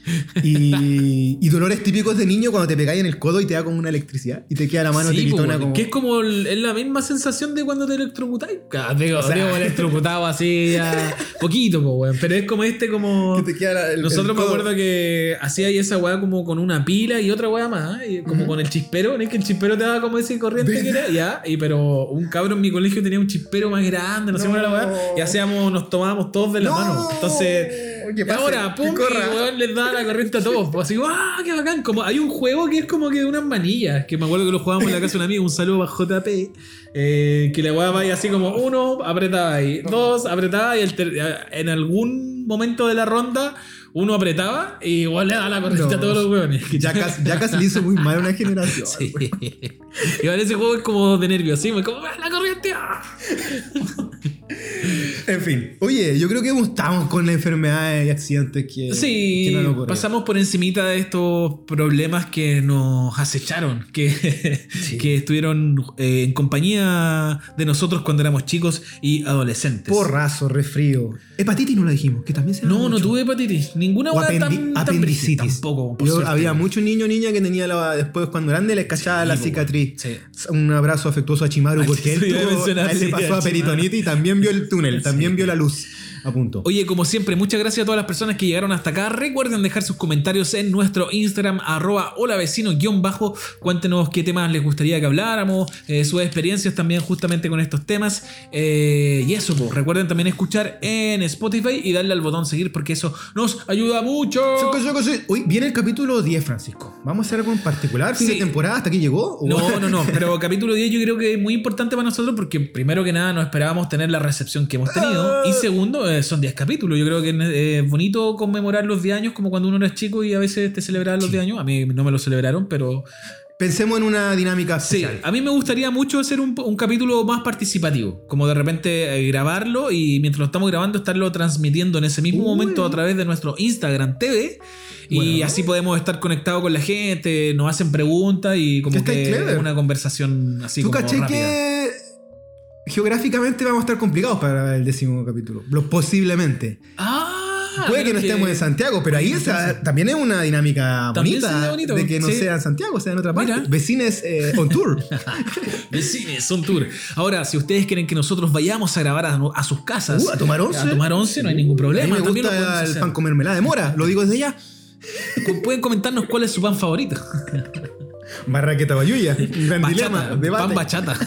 Y, y dolores típicos de niño cuando te pegáis en el codo y te da como una electricidad y te queda la mano Sí, tiritona como. Que es como el- es la misma sensación de cuando te electrocutáis. Digo, sea- digo, electrocutado así ya [laughs] poquito, po, weón. Pero es como este como. que te queda la- el- Nosotros el me acuerdo que hacía ahí esa weá como con una pila y otra weá más, y como con el chispero, ¿no es que el chispero te daba como ese corriente que era? Ya, y pero un cabro en mi colegio tenía un chispero más grande, no sé cómo era la weá, y hacíamos, nos tomábamos todos de la No, mano. Entonces, pase, ahora, pum, y les daba la corriente a todos. Pues así, ¡ah, qué bacán! Como, hay un juego que es como que de unas manillas, que me acuerdo que lo jugábamos en la casa de un amigo, un saludo para JP, eh, que la weá va así como uno, apretaba ahí, dos, apretaba y el en algún momento de la ronda uno apretaba y igual le daba la corriente No. a todos los weones. Jackass, [laughs] Jackass le hizo muy mal a una generación. Sí. Igual ese juego es como de nerviosismo, es como ¡ah, la corriente. [laughs] En fin, oye, yo creo que estamos con las enfermedades y accidentes que. Sí, no pasamos por encimita de estos problemas que nos acecharon, que, que estuvieron eh, en compañía de nosotros cuando éramos chicos y adolescentes. Porrazo, resfrío. Hepatitis no la dijimos, que también se no, no mucho. tuve hepatitis. Ninguna O apendi- tan, apendicitis. Tampoco, por Yo, suerte. había muchos niños niña que tenía la, después cuando grande les cachaba Sí, la cicatriz. sí. Un abrazo afectuoso a Chimaru porque [laughs] él, tuvo- mencionar, a él le pasó a a peritonitis y también vio el túnel, también vio la luz. A punto. Oye, como siempre, muchas gracias a todas las personas que llegaron hasta acá. Recuerden dejar sus comentarios en nuestro Instagram, arroba hola vecino guion bajo. Cuéntenos qué temas les gustaría que habláramos, eh, sus experiencias también justamente con estos temas. Eh, y eso, pues, recuerden también escuchar en Spotify y darle al botón seguir porque eso nos ayuda mucho. Hoy viene el capítulo 10, Francisco. ¿Vamos a hacer algo en particular? ¿Fin Sí. de temporada? ¿Hasta aquí llegó? ¿O- No, no, no, pero capítulo 10 yo creo que es muy importante para nosotros porque primero que nada no esperábamos tener la recepción que hemos tenido y segundo eh, son 10 capítulos. Yo creo que es eh, bonito conmemorar los 10 años como cuando uno era chico y a veces te celebraban los 10 años. A mí no me lo celebraron, pero Pensemos en una dinámica sí, especial. a mí me gustaría mucho hacer un, un capítulo más participativo, como de repente eh, grabarlo y mientras lo estamos grabando estarlo transmitiendo en ese mismo Uy. momento a través de nuestro Instagram TV. Y Bueno. así podemos estar conectados con la gente, nos hacen preguntas y como Que clever. una conversación así ¿Tú como rápida. que geográficamente vamos a estar complicados para el décimo capítulo? Lo, posiblemente. Ah, Puede que no estemos en Santiago, pero ahí esa- también es una dinámica bonita de que no sí. sea en Santiago, sea en otra parte. Mira. Vecines eh, on tour. [laughs] Vecines, son tour. Ahora, si ustedes quieren que nosotros vayamos a grabar a, a sus casas, Uh, a tomar once. a tomar once, no hay ningún A mí problema. me También lo podemos gusta el hacer. pan con mermelada de mora, lo digo desde ya. Pueden comentarnos cuál es su pan favorito. Barraqueta bayuya, gran dilema, Bachata, debate. pan bachata.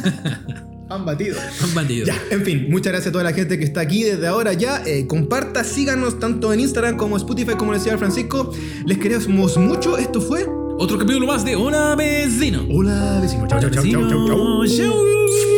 Pan batido. pan batido. Ya, en fin, muchas gracias a toda la gente que está aquí desde ahora ya. Eh, comparta, síganos tanto en Instagram como Spotify, como decía Francisco. Les queremos mucho. Esto fue. Otro capítulo más de Hola Vecino. Hola, vecino. Chau, chau, chau, chau, chau, chau. Vecino. Chau.